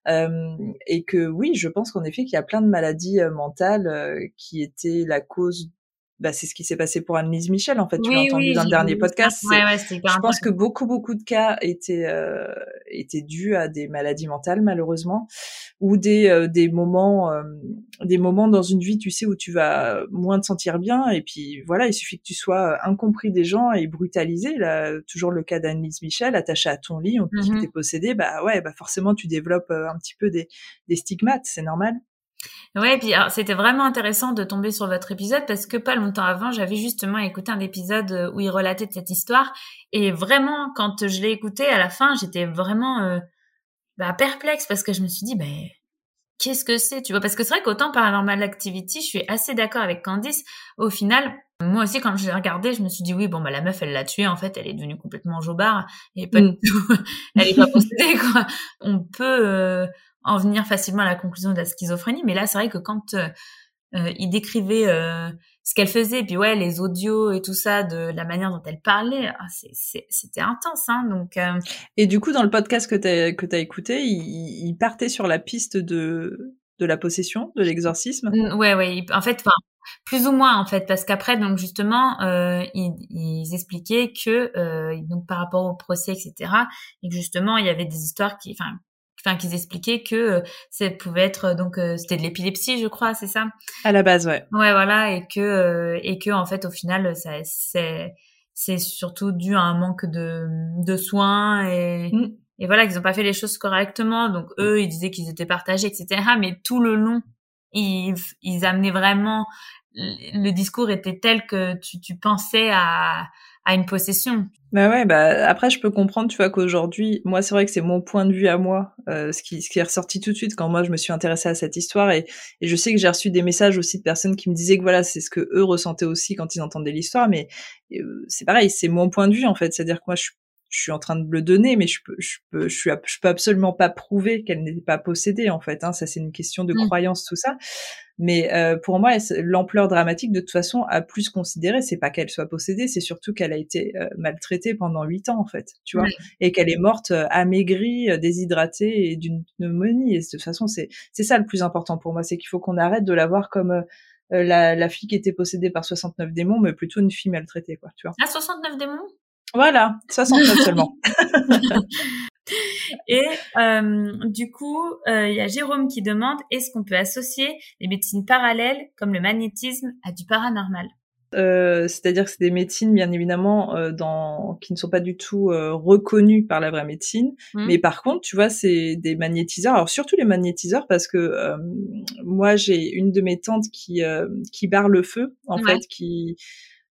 et que oui je pense qu'en effet qu'il y a plein de maladies mentales qui étaient la cause bah, c'est ce qui s'est passé pour Annelise Michel, en fait. tu l'as entendu dans le dernier podcast. Ouais, ouais, je pense que beaucoup, beaucoup de cas étaient, euh, étaient dus à des maladies mentales, malheureusement, ou des, euh, des moments, euh, des moments dans une vie, tu sais, où tu vas moins te sentir bien. Et puis, voilà, il suffit que tu sois incompris des gens et brutalisé. Là, toujours le cas d'Annelise Michel, attachée à ton lit, on te dit que mmh t'es possédé. Bah ouais, bah forcément, tu développes un petit peu des, des stigmates. C'est normal. Ouais, puis c'était vraiment intéressant de tomber sur votre épisode parce que pas longtemps avant, j'avais justement écouté un épisode euh, où il relatait cette histoire et vraiment quand je l'ai écouté à la fin, j'étais vraiment euh, bah, perplexe parce que je me suis dit, ben qu'est-ce que c'est, tu vois? Parce que c'est vrai qu'autant Paranormal Activity, je suis assez d'accord avec Candice. Au final, moi aussi, quand je l'ai regardé, je me suis dit oui, bon bah la meuf, elle l'a tué. En fait, elle est devenue complètement jobard et pas mm. <laughs> elle est pas possédée quoi. On peut euh, en venir facilement à la conclusion de la schizophrénie. Mais là, c'est vrai que quand euh, euh il décrivait euh, ce qu'elle faisait, puis ouais, les audios et tout ça, de la manière dont elle parlait, ah, c'était intense. Hein, donc, euh, Et du coup, dans le podcast que tu as, que écouté, il, il, partait sur la piste de, de la possession, de l'exorcisme? Ouais, ouais. En fait, plus ou moins en fait, parce qu'après, donc justement, euh, ils, ils, expliquaient que euh, donc par rapport au procès, etc., et que justement, il y avait des histoires qui, enfin, enfin qu'ils expliquaient que euh, ça pouvait être euh, donc euh, c'était de l'épilepsie je crois c'est ça? À la base ouais. Ouais voilà et que et que en fait au final ça c'est c'est surtout dû à un manque de de soins et mm. et voilà qu'ils ont pas fait les choses correctement. Donc eux ils disaient qu'ils étaient partagés etc mais tout le long ils ils amenaient vraiment le discours était tel que tu tu pensais à à une possession. Bah ouais, bah après je peux comprendre, tu vois qu'aujourd'hui, moi c'est vrai que c'est mon point de vue à moi, euh, ce qui ce qui est ressorti tout de suite quand moi je me suis intéressée à cette histoire et, et je sais que j'ai reçu des messages aussi de personnes qui me disaient que voilà c'est ce que eux ressentaient aussi quand ils entendaient l'histoire, mais euh, c'est pareil, c'est mon point de vue en fait, c'est-à-dire que moi je suis je suis en train de le donner, mais je peux, je peux, je suis, je peux absolument pas prouver qu'elle n'est pas possédée en fait. Hein. Ça, c'est une question de mmh. croyance, tout ça. Mais euh, pour moi, l'ampleur dramatique, de toute façon, a plus considéré. C'est pas qu'elle soit possédée, c'est surtout qu'elle a été euh, maltraitée pendant huit ans, en fait, tu vois, et qu'elle est morte euh, amaigrie, euh, déshydratée et d'une pneumonie. Et de toute façon, c'est c'est ça le plus important pour moi, c'est qu'il faut qu'on arrête de la voir comme la, la, fille qui était possédée par 69 démons, mais plutôt une fille maltraitée, quoi, tu vois. Ah, 69 démons? Voilà, 69 seulement. <laughs> Et euh, du coup, euh, il y a Jérôme qui demande est-ce qu'on peut associer les médecines parallèles comme le magnétisme à du paranormal? Euh, c'est-à-dire que c'est des médecines bien évidemment euh, dans, qui ne sont pas du tout euh, reconnues par la vraie médecine, mmh. mais par contre, tu vois, c'est des magnétiseurs. Alors surtout les magnétiseurs parce que euh, moi j'ai une de mes tantes qui qui barre le feu en fait, qui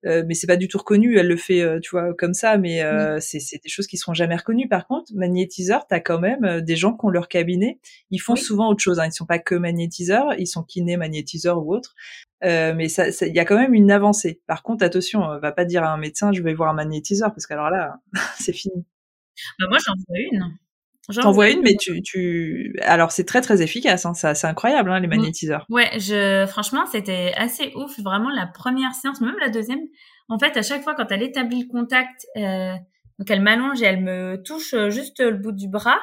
euh, mais c'est pas du tout reconnu. Elle le fait, euh, tu vois, comme ça, mais euh, c'est des choses qui seront jamais reconnues. Par contre, magnétiseur, t'as quand même des gens qui ont leur cabinet. Ils font souvent autre chose. Hein. Ils sont pas que magnétiseurs, ils sont kinés, magnétiseurs ou autres. mais ça, il y a quand même une avancée. Par contre, attention, on va pas dire à un médecin, je vais voir un magnétiseur, parce qu'alors là, <laughs> c'est fini. Bah moi, j'en veux une. T'en vois une, mais tu, tu, alors c'est très très efficace, hein. c'est incroyable hein, les magnétiseurs. Ouais, je, franchement, c'était assez ouf, vraiment la première séance, même la deuxième. En fait, à chaque fois quand elle établit le contact, euh, donc elle m'allonge et elle me touche euh, juste le bout du bras.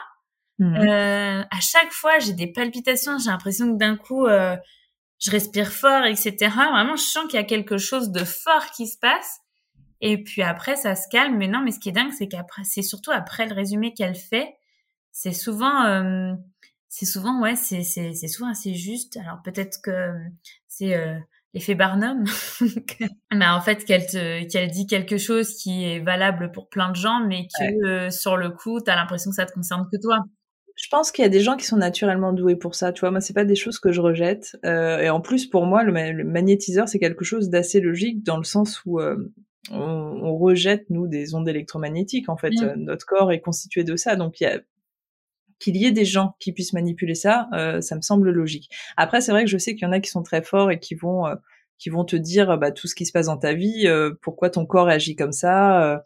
Mm. Euh, à chaque fois, j'ai des palpitations, j'ai l'impression que d'un coup, euh, je respire fort, etc. Vraiment, je sens qu'il y a quelque chose de fort qui se passe. Et puis après, ça se calme. Mais non, mais ce qui est dingue, c'est qu'après, c'est surtout après le résumé qu'elle fait c'est souvent euh, c'est souvent ouais c'est c'est c'est souvent assez juste alors peut-être que euh, c'est euh, l'effet Barnum <laughs> mais en fait qu'elle te qu'elle dit quelque chose qui est valable pour plein de gens mais que sur le coup tu as l'impression que ça te concerne que toi Je pense qu'il y a des gens qui sont naturellement doués pour ça. Tu vois, moi, c'est pas des choses que je rejette. Euh, et en plus, pour moi, le, magnétiseur, c'est quelque chose d'assez logique dans le sens où euh, on, rejette nous des ondes électromagnétiques. En fait, mmh. notre corps est constitué de ça. Donc, il y a qu'il y ait des gens qui puissent manipuler ça, ça me semble logique. Après, c'est vrai que je sais qu'il y en a qui sont très forts et qui vont qui vont te dire bah, tout ce qui se passe dans ta vie, pourquoi ton corps agit comme ça,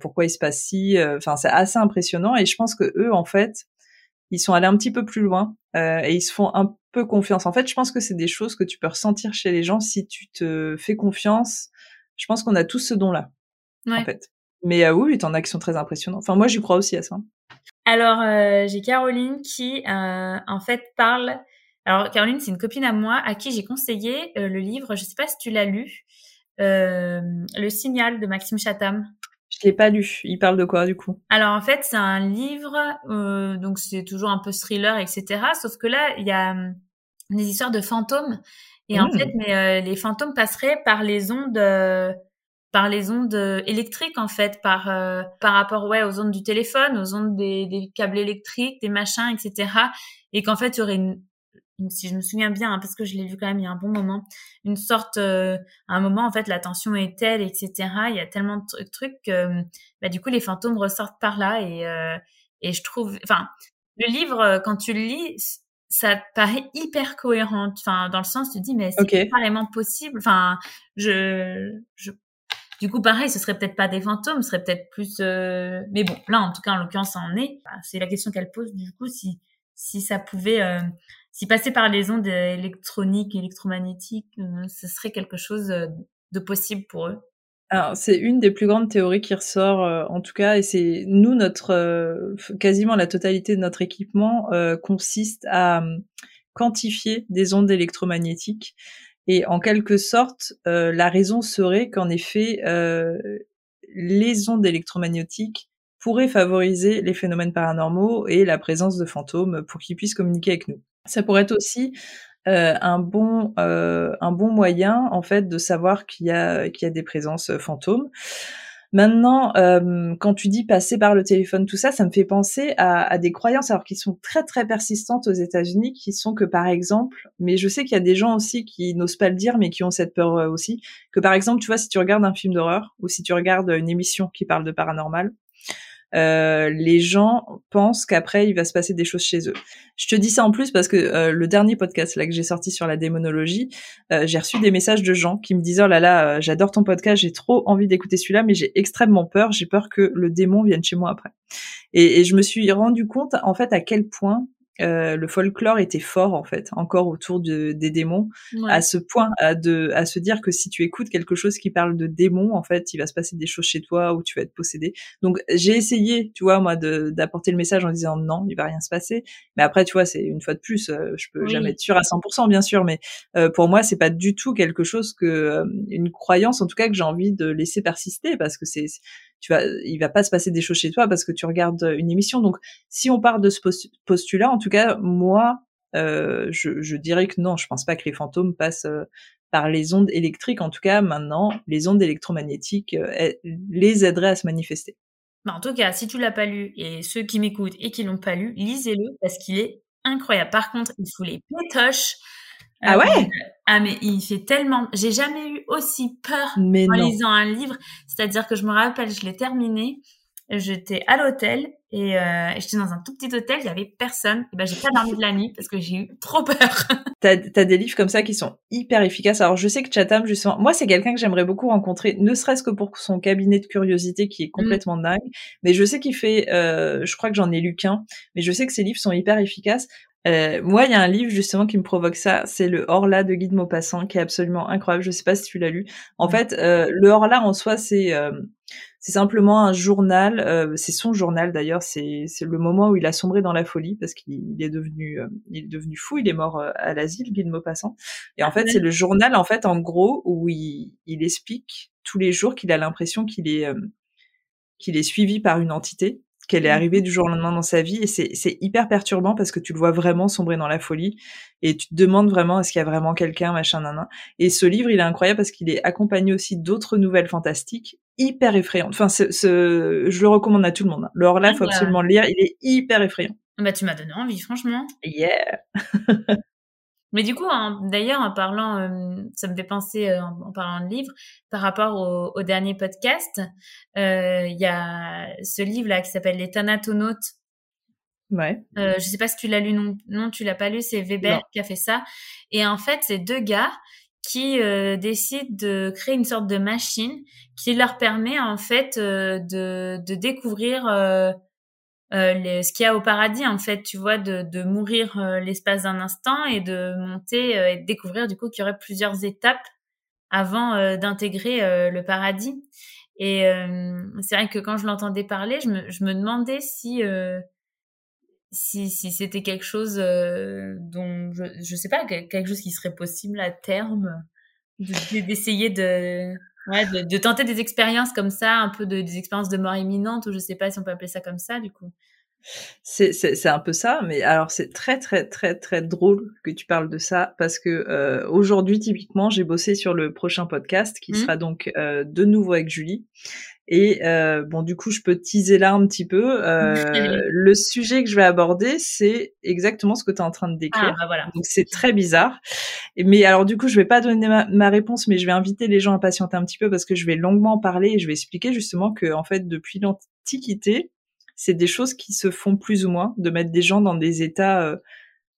pourquoi il se passe si. Enfin, c'est assez impressionnant et je pense que eux, en fait, ils sont allés un petit peu plus loin euh, et ils se font un peu confiance. En fait, je pense que c'est des choses que tu peux ressentir chez les gens si tu te fais confiance. Je pense qu'on a tous ce don-là, en fait. Mais euh, oui, t'en as qui sont très impressionnants. Enfin, moi, j'y crois aussi à ça. Alors, euh, j'ai Caroline qui, euh, en fait, parle. Alors, Caroline, c'est une copine à moi à qui j'ai conseillé euh, le livre. Je sais pas si tu l'as lu, Le Signal de Maxime Chatham. Je l'ai pas lu. Il parle de quoi du coup? Alors en fait, c'est un livre, euh, donc c'est toujours un peu thriller, etc. Sauf que là, il y a hum, des histoires de fantômes. Et en mmh. fait, mais les fantômes passeraient par les ondes, euh, par les ondes électriques en fait, par par rapport ouais aux ondes du téléphone, aux ondes des, des câbles électriques, des machins, etc. Et qu'en fait, il y aurait une si je me souviens bien, hein, parce que je l'ai lu quand même il y a un bon moment, une sorte, euh, à un moment en fait la tension est telle, etc. Il y a tellement de trucs que, bah, du coup les fantômes ressortent par là et euh, et je trouve, enfin le livre euh, quand tu le lis, ça paraît hyper cohérent, enfin dans le sens tu te dis mais c'est carrément possible, enfin je je du coup, pareil, ce serait peut-être pas des fantômes, ce serait peut-être plus. Mais bon, là, en tout cas, en l'occurrence, ça en est. C'est la question qu'elle pose. Du coup, si si ça pouvait si passer par les ondes électroniques, électromagnétiques, euh, ce serait quelque chose euh, de possible pour eux. Alors, c'est une des plus grandes théories qui ressort, euh, en tout cas, et c'est nous, notre quasiment la totalité de notre équipement consiste à quantifier des ondes électromagnétiques. Et en quelque sorte, la raison serait qu'en effet, les ondes électromagnétiques pourraient favoriser les phénomènes paranormaux et la présence de fantômes pour qu'ils puissent communiquer avec nous. Ça pourrait être aussi euh, un bon euh, un bon moyen en fait de savoir qu'il y a qu'il y a des présences euh, fantômes. Maintenant, euh, quand tu dis passer par le téléphone, tout ça, ça me fait penser à, à des croyances alors qui sont très très persistantes aux États-Unis, qui sont que par exemple, mais je sais qu'il y a des gens aussi qui n'osent pas le dire, mais qui ont cette peur euh, aussi, que par exemple, tu vois, si tu regardes un film d'horreur ou si tu regardes une émission qui parle de paranormal, euh, les gens pensent qu'après il va se passer des choses chez eux. Je te dis ça en plus parce que euh, le dernier podcast là que j'ai sorti sur la démonologie, euh, j'ai reçu des messages de gens qui me disaient oh là là, j'adore ton podcast, j'ai trop envie d'écouter celui-là, mais j'ai extrêmement peur, j'ai peur que le démon vienne chez moi après. Et, et je me suis rendu compte en fait à quel point euh, le folklore était fort en fait, encore autour de, des démons, à ce point à, de, à se dire que si tu écoutes quelque chose qui parle de démons, en fait, il va se passer des choses chez toi où tu vas être possédé. Donc j'ai essayé, tu vois, moi, d'apporter le message en disant non, il va rien se passer. Mais après, tu vois, c'est une fois de plus, euh, je peux jamais être sûr à 100%, bien sûr, mais euh, pour moi, c'est pas du tout quelque chose que une croyance, en tout cas, que j'ai envie de laisser persister parce que c'est tu vas, il va pas se passer des choses chez toi parce que tu regardes une émission. Donc, si on part de ce postulat, en tout cas, moi, euh, je, dirais que non, je pense pas que les fantômes passent euh, par les ondes électriques. En tout cas, maintenant, les ondes électromagnétiques euh, les aideraient à se manifester. Bah, en tout cas, si tu l'as pas lu et ceux qui m'écoutent et qui l'ont pas lu, lisez-le parce qu'il est incroyable. Par contre, il faut les pétoches ah ouais? Ah mais il fait tellement... J'ai jamais eu aussi peur en lisant un livre. C'est-à-dire que je me rappelle, je l'ai terminé, j'étais à l'hôtel et euh, j'étais dans un tout petit hôtel, il y avait personne. Et ben j'ai pas dormi de la nuit parce que j'ai eu trop peur. <laughs> t'as as des livres comme ça qui sont hyper efficaces. Alors je sais que Chatham justement, moi c'est quelqu'un que j'aimerais beaucoup rencontrer, ne serait-ce que pour son cabinet de curiosité qui est mmh. complètement dingue. Mais je sais qu'il fait, euh, je crois que j'en ai lu qu'un, mais je sais que ses livres sont hyper efficaces. Euh, moi, il y a un livre justement qui me provoque ça, c'est le Horla de Guy de Maupassant, qui est absolument incroyable. Je sais pas si tu l'as lu. En fait, euh, le Horla en soi, c'est euh, c'est simplement un journal. Euh, c'est son journal d'ailleurs. C'est c'est le moment où il a sombré dans la folie parce qu'il est devenu il est devenu fou. Il est mort à l'asile, Guy de Maupassant. Et en fait, c'est le journal en fait en gros où il il explique tous les jours qu'il a l'impression qu'il est qu'il est suivi par une entité qu'elle est mmh. arrivée du jour au lendemain dans sa vie et c'est hyper perturbant parce que tu le vois vraiment sombrer dans la folie et tu te demandes vraiment est-ce qu'il y a vraiment quelqu'un machin nan, et ce livre il est incroyable parce qu'il est accompagné aussi d'autres nouvelles fantastiques hyper effrayantes enfin ce, je le recommande à tout le monde hein. le Horla faut absolument le lire il est hyper effrayant Bah, tu m'as donné envie, franchement. Yeah. <laughs> Mais du coup, d'ailleurs, en parlant, euh, ça me fait penser, euh, en, parlant de livres, par rapport au, dernier podcast, euh, il y a ce livre-là qui s'appelle Les Thanatonautes. Ouais. je sais pas si tu l'as lu, non, non tu l'as pas lu, c'est Weber qui a fait ça. Et en fait, c'est deux gars qui décident de créer une sorte de machine qui leur permet en fait de, de découvrir euh, ce qu'il y a au paradis en fait tu vois de, de mourir euh, l'espace d'un instant et de monter euh, et de découvrir du coup qu'il y aurait plusieurs étapes avant d'intégrer le paradis. Et c'est vrai que quand je l'entendais parler je me, je me demandais si si, si c'était quelque chose dont je, je sais pas quelque chose qui serait possible à terme d'essayer de Ouais, de, de, tenter des expériences comme ça, un peu de, des expériences de mort imminente, ou je sais pas si on peut appeler ça comme ça, du coup. C'est un peu ça, mais alors c'est très très très très drôle que tu parles de ça parce que euh, aujourd'hui typiquement j'ai bossé sur le prochain podcast qui mmh. sera donc euh, de nouveau avec Julie et euh, bon du coup je peux teaser là un petit peu. Euh, le sujet que je vais aborder c'est exactement ce que tu es en train de décrire. Ah, bah voilà. Donc c'est très bizarre. Mais alors du coup je vais pas donner ma, ma, réponse mais je vais inviter les gens à patienter un petit peu parce que je vais longuement parler et je vais expliquer justement que en fait depuis l'Antiquité c'est des choses qui se font plus ou moins, de mettre des gens dans des états euh,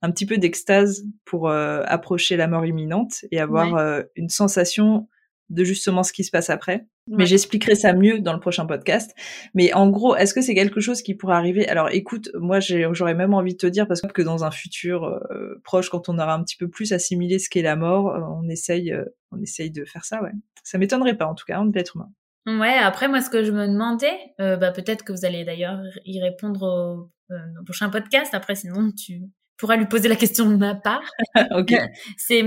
un petit peu d'extase pour euh, approcher la mort imminente et avoir euh, une sensation de justement ce qui se passe après. Mais j'expliquerai ça mieux dans le prochain podcast. Mais en gros, est-ce que c'est quelque chose qui pourrait arriver? Alors écoute, moi j'aurais même envie de te dire parce que dans un futur proche, quand on aura un petit peu plus assimilé ce qu'est la mort, on essaye, on essaye de faire ça. Ouais, ça m'étonnerait pas en tout cas, on peut être humain. Ouais, après moi ce que je me demandais, euh, bah, peut-être que vous allez d'ailleurs y répondre au, euh, prochain podcast, après sinon tu pourras lui poser la question de ma part. <laughs> ok. <laughs> C'est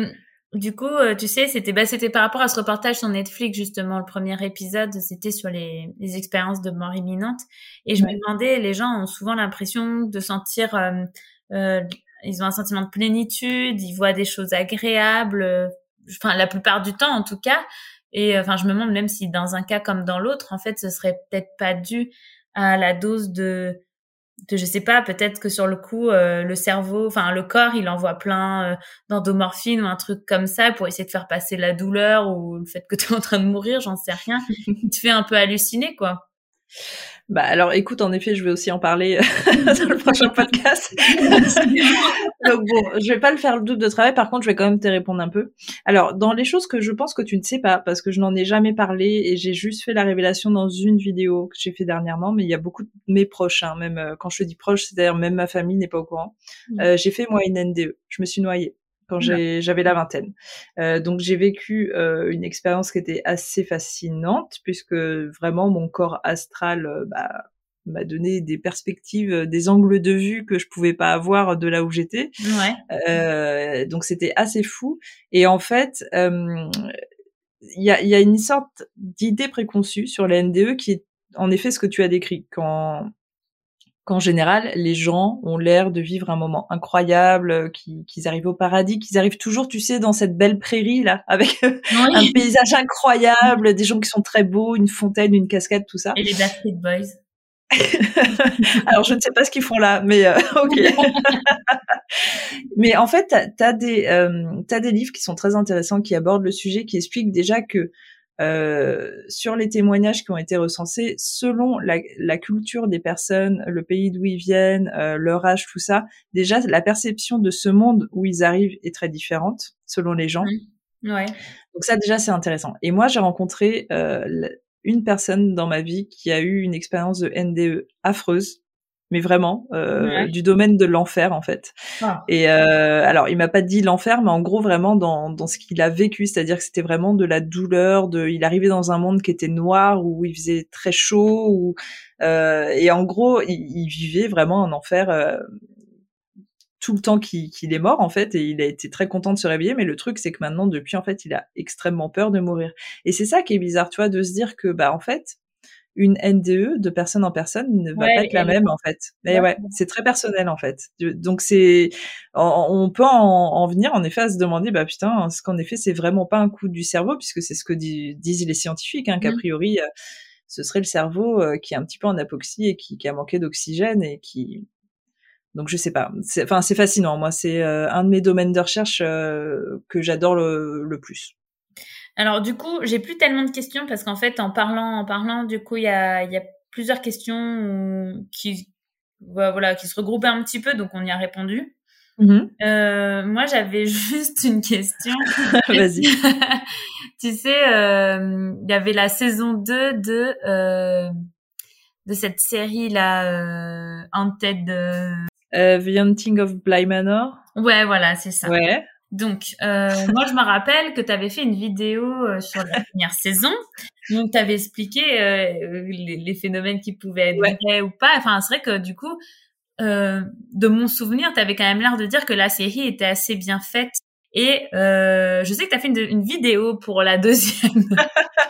du coup, euh, tu sais, c'était bah, c'était par rapport à ce reportage sur Netflix justement, le premier épisode, c'était sur les, les expériences de mort imminente, et je me demandais, les gens ont souvent l'impression de sentir, euh, ils ont un sentiment de plénitude, ils voient des choses agréables, enfin la plupart du temps en tout cas, et enfin, je me demande même si dans un cas comme dans l'autre, en fait, ce serait peut-être pas dû à la dose de, de je sais pas, peut-être que sur le coup, euh, le cerveau, enfin le corps, il envoie plein euh, d'endomorphine ou un truc comme ça pour essayer de faire passer la douleur ou le fait que tu es en train de mourir, j'en sais rien. <laughs> tu fais un peu halluciner, quoi. Bah alors écoute, en effet, je vais aussi en parler <laughs> dans le prochain podcast. <laughs> Donc bon, je vais pas le faire le double de travail, par contre, je vais quand même te répondre un peu. Alors, dans les choses que je pense que tu ne sais pas, parce que je n'en ai jamais parlé et j'ai juste fait la révélation dans une vidéo que j'ai fait dernièrement, mais il y a beaucoup de mes proches, hein, même euh, quand je dis proche, c'est-à-dire même ma famille n'est pas au courant. Mmh. Euh, j'ai fait moi une NDE, je me suis noyée quand j'avais la vingtaine. Euh, donc j'ai vécu euh, une expérience qui était assez fascinante puisque vraiment mon corps astral euh, bah, m'a donné des perspectives, euh, des angles de vue que je pouvais pas avoir de là où j'étais. Ouais. donc c'était assez fou. Et en fait, il y a, y a une sorte d'idée préconçue sur la NDE qui est en effet ce que tu as décrit quand qu'en général, les gens ont l'air de vivre un moment incroyable, euh, qu'ils arrivent au paradis, qu'ils arrivent toujours, tu sais, dans cette belle prairie là, <laughs> avec un paysage incroyable, des gens qui sont très beaux, une fontaine, une cascade, tout ça. Et les Backstreet Boys. <laughs> Alors je ne sais pas ce qu'ils font là, mais euh, <laughs> ok. mais en fait, t'as as des euh, as des livres qui sont très intéressants, qui abordent le sujet, qui expliquent déjà que euh, sur les témoignages qui ont été recensés, selon la, culture des personnes, le pays d'où ils viennent, euh, leur âge, tout ça, déjà la perception de ce monde où ils arrivent est très différente selon les gens. Mmh. Ouais. Donc ça déjà c'est intéressant. Et moi j'ai rencontré euh, une personne dans ma vie qui a eu une expérience de NDE affreuse mais vraiment euh, du domaine de l'enfer en fait. Ah. Et euh, alors il m'a pas dit l'enfer, mais en gros vraiment dans, dans ce qu'il a vécu, c'est-à-dire que c'était vraiment de la douleur, de il arrivait dans un monde qui était noir où il faisait très chaud, où euh, et en gros il, vivait vraiment un enfer. Tout le temps qu'il est mort en fait et il a été très content de se réveiller mais le truc c'est que maintenant depuis en fait il a extrêmement peur de mourir et c'est ça qui est bizarre tu vois de se dire que bah en fait une NDE de personne en personne ne va pas être la même en fait. Mais ouais, c'est très personnel en fait. Donc c'est, on peut en, venir en effet à se demander, bah putain, ce qu'en effet c'est vraiment pas un coup du cerveau puisque c'est ce que disent les scientifiques, hein, qu'a mmh. priori euh, ce serait le cerveau euh, qui est un petit peu en apoxie et qui, qui a manqué d'oxygène et qui Donc je sais pas. Enfin c'est fascinant. Moi c'est un de mes domaines de recherche que j'adore le, le plus. Alors du coup, j'ai plus tellement de questions parce qu'en fait, en parlant, en parlant, du coup, il y a, y a plusieurs questions qui, voilà, qui se regroupaient un petit peu, donc on y a répondu. Mm-hmm. Euh, moi, j'avais <laughs> juste une question. <laughs> Vas-y. <laughs> tu sais, euh, il y avait la saison 2 de euh, de cette série là, en tête de The Hunting of Bly Manor. Ouais, voilà, c'est ça. Ouais. Donc, euh, moi, je me rappelle que tu avais fait une vidéo euh, sur la première saison. Donc, tu avais expliqué euh, les, les, phénomènes qui pouvaient être vrais ou pas. Enfin, c'est vrai que du coup, de mon souvenir, tu avais quand même l'air de dire que la série était assez bien faite. Et je sais que tu as fait une, une, vidéo pour la deuxième.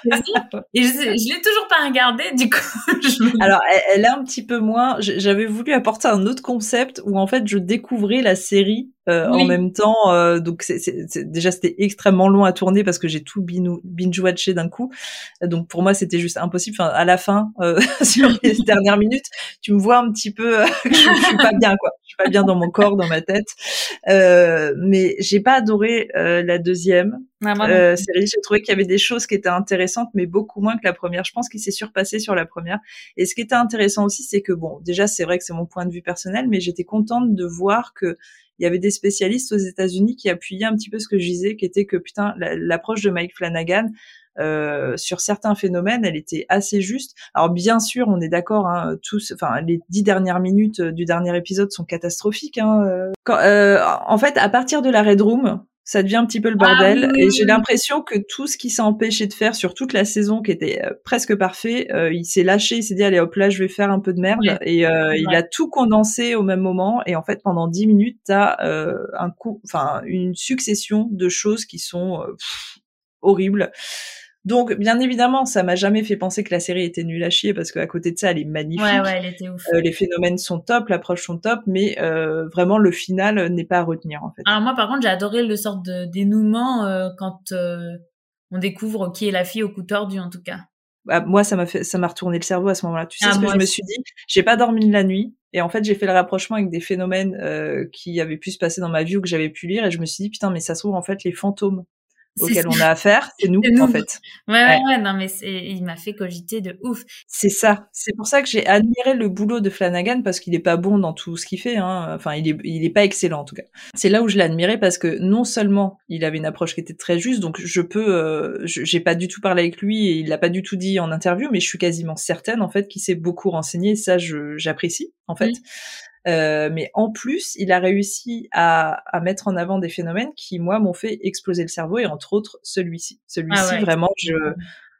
<laughs> et je, je l'ai toujours pas regardée, du coup. <laughs> Je Alors, elle, elle, est un petit peu moins. J'avais voulu apporter un autre concept où en fait je découvrais la série euh, en même temps. Euh, donc c'est, déjà c'était extrêmement long à tourner parce que j'ai tout binge watché d'un coup. Donc pour moi c'était juste impossible. Enfin, à la fin, euh, <laughs> sur <laughs> les dernières minutes, tu me vois un petit peu, <laughs> je, je, suis pas bien quoi. Je suis pas bien dans mon corps, dans ma tête. mais j'ai pas adoré la deuxième série. J'ai trouvé qu'il y avait des choses qui étaient intéressantes, mais beaucoup moins que la première. Je pense qu'il s'est surpassé sur la première. Et ce qui était intéressant aussi, c'est que bon, déjà c'est vrai que c'est mon point de vue personnel, mais j'étais contente de voir que il y avait des spécialistes aux États-Unis qui appuyaient un petit peu ce que je disais, qui était que putain, l'approche de Mike Flanagan euh, sur certains phénomènes, elle était assez juste. Alors bien sûr, on est d'accord, hein, tous, enfin les dix dernières minutes du dernier épisode sont catastrophiques. Hein, euh. euh, en fait, à partir de la Red Room, ça devient un petit peu le bordel. Ah et j'ai l'impression que tout ce qui s'est empêché de faire sur toute la saison, qui était euh, presque parfait, euh, il s'est lâché, il s'est dit allez hop là, je vais faire un peu de merde. Et euh, il a tout condensé au même moment. Et en fait, pendant dix minutes, t'as un coup, enfin une succession de choses qui sont horribles. Donc, bien évidemment, ça m'a jamais fait penser que la série était nulle à chier parce qu'à côté de ça, elle est magnifique. Ouais, ouais, elle était ouf. Euh, les phénomènes sont top, l'approche sont top, mais euh, vraiment le final n'est pas à retenir en fait. Alors moi, par contre, j'ai adoré le sort de dénouement euh, quand euh, on découvre qui est la fille au coup tordu, en tout cas. Bah, moi, ça m'a fait, ça m'a retourné le cerveau à ce moment-là. Tu sais ah, ce que je me suis dit? J'ai pas dormi la nuit. Et en fait, j'ai fait le rapprochement avec des phénomènes euh, qui avaient pu se passer dans ma vie ou que j'avais pu lire, et je me suis dit putain, mais ça se trouve en fait les fantômes auquel on a affaire, <laughs> c'est nous, en fait. Ouais, ouais, ouais, non, mais il m'a fait cogiter de ouf. C'est ça. C'est pour ça que j'ai admiré le boulot de Flanagan parce qu'il est pas bon dans tout ce qu'il fait. Hein. Enfin, il est, il est pas excellent en tout cas. C'est là où je l'ai admiré parce que non seulement il avait une approche qui était très juste, donc je peux, euh, j'ai pas du tout parlé avec lui et il l'a pas du tout dit en interview, mais je suis quasiment certaine en fait qu'il s'est beaucoup renseigné. Et ça, j'apprécie en fait. Euh, mais en plus, il a réussi à, à, mettre en avant des phénomènes qui, moi, m'ont fait exploser le cerveau, et entre autres celui-ci. Celui-ci, ah vraiment, je,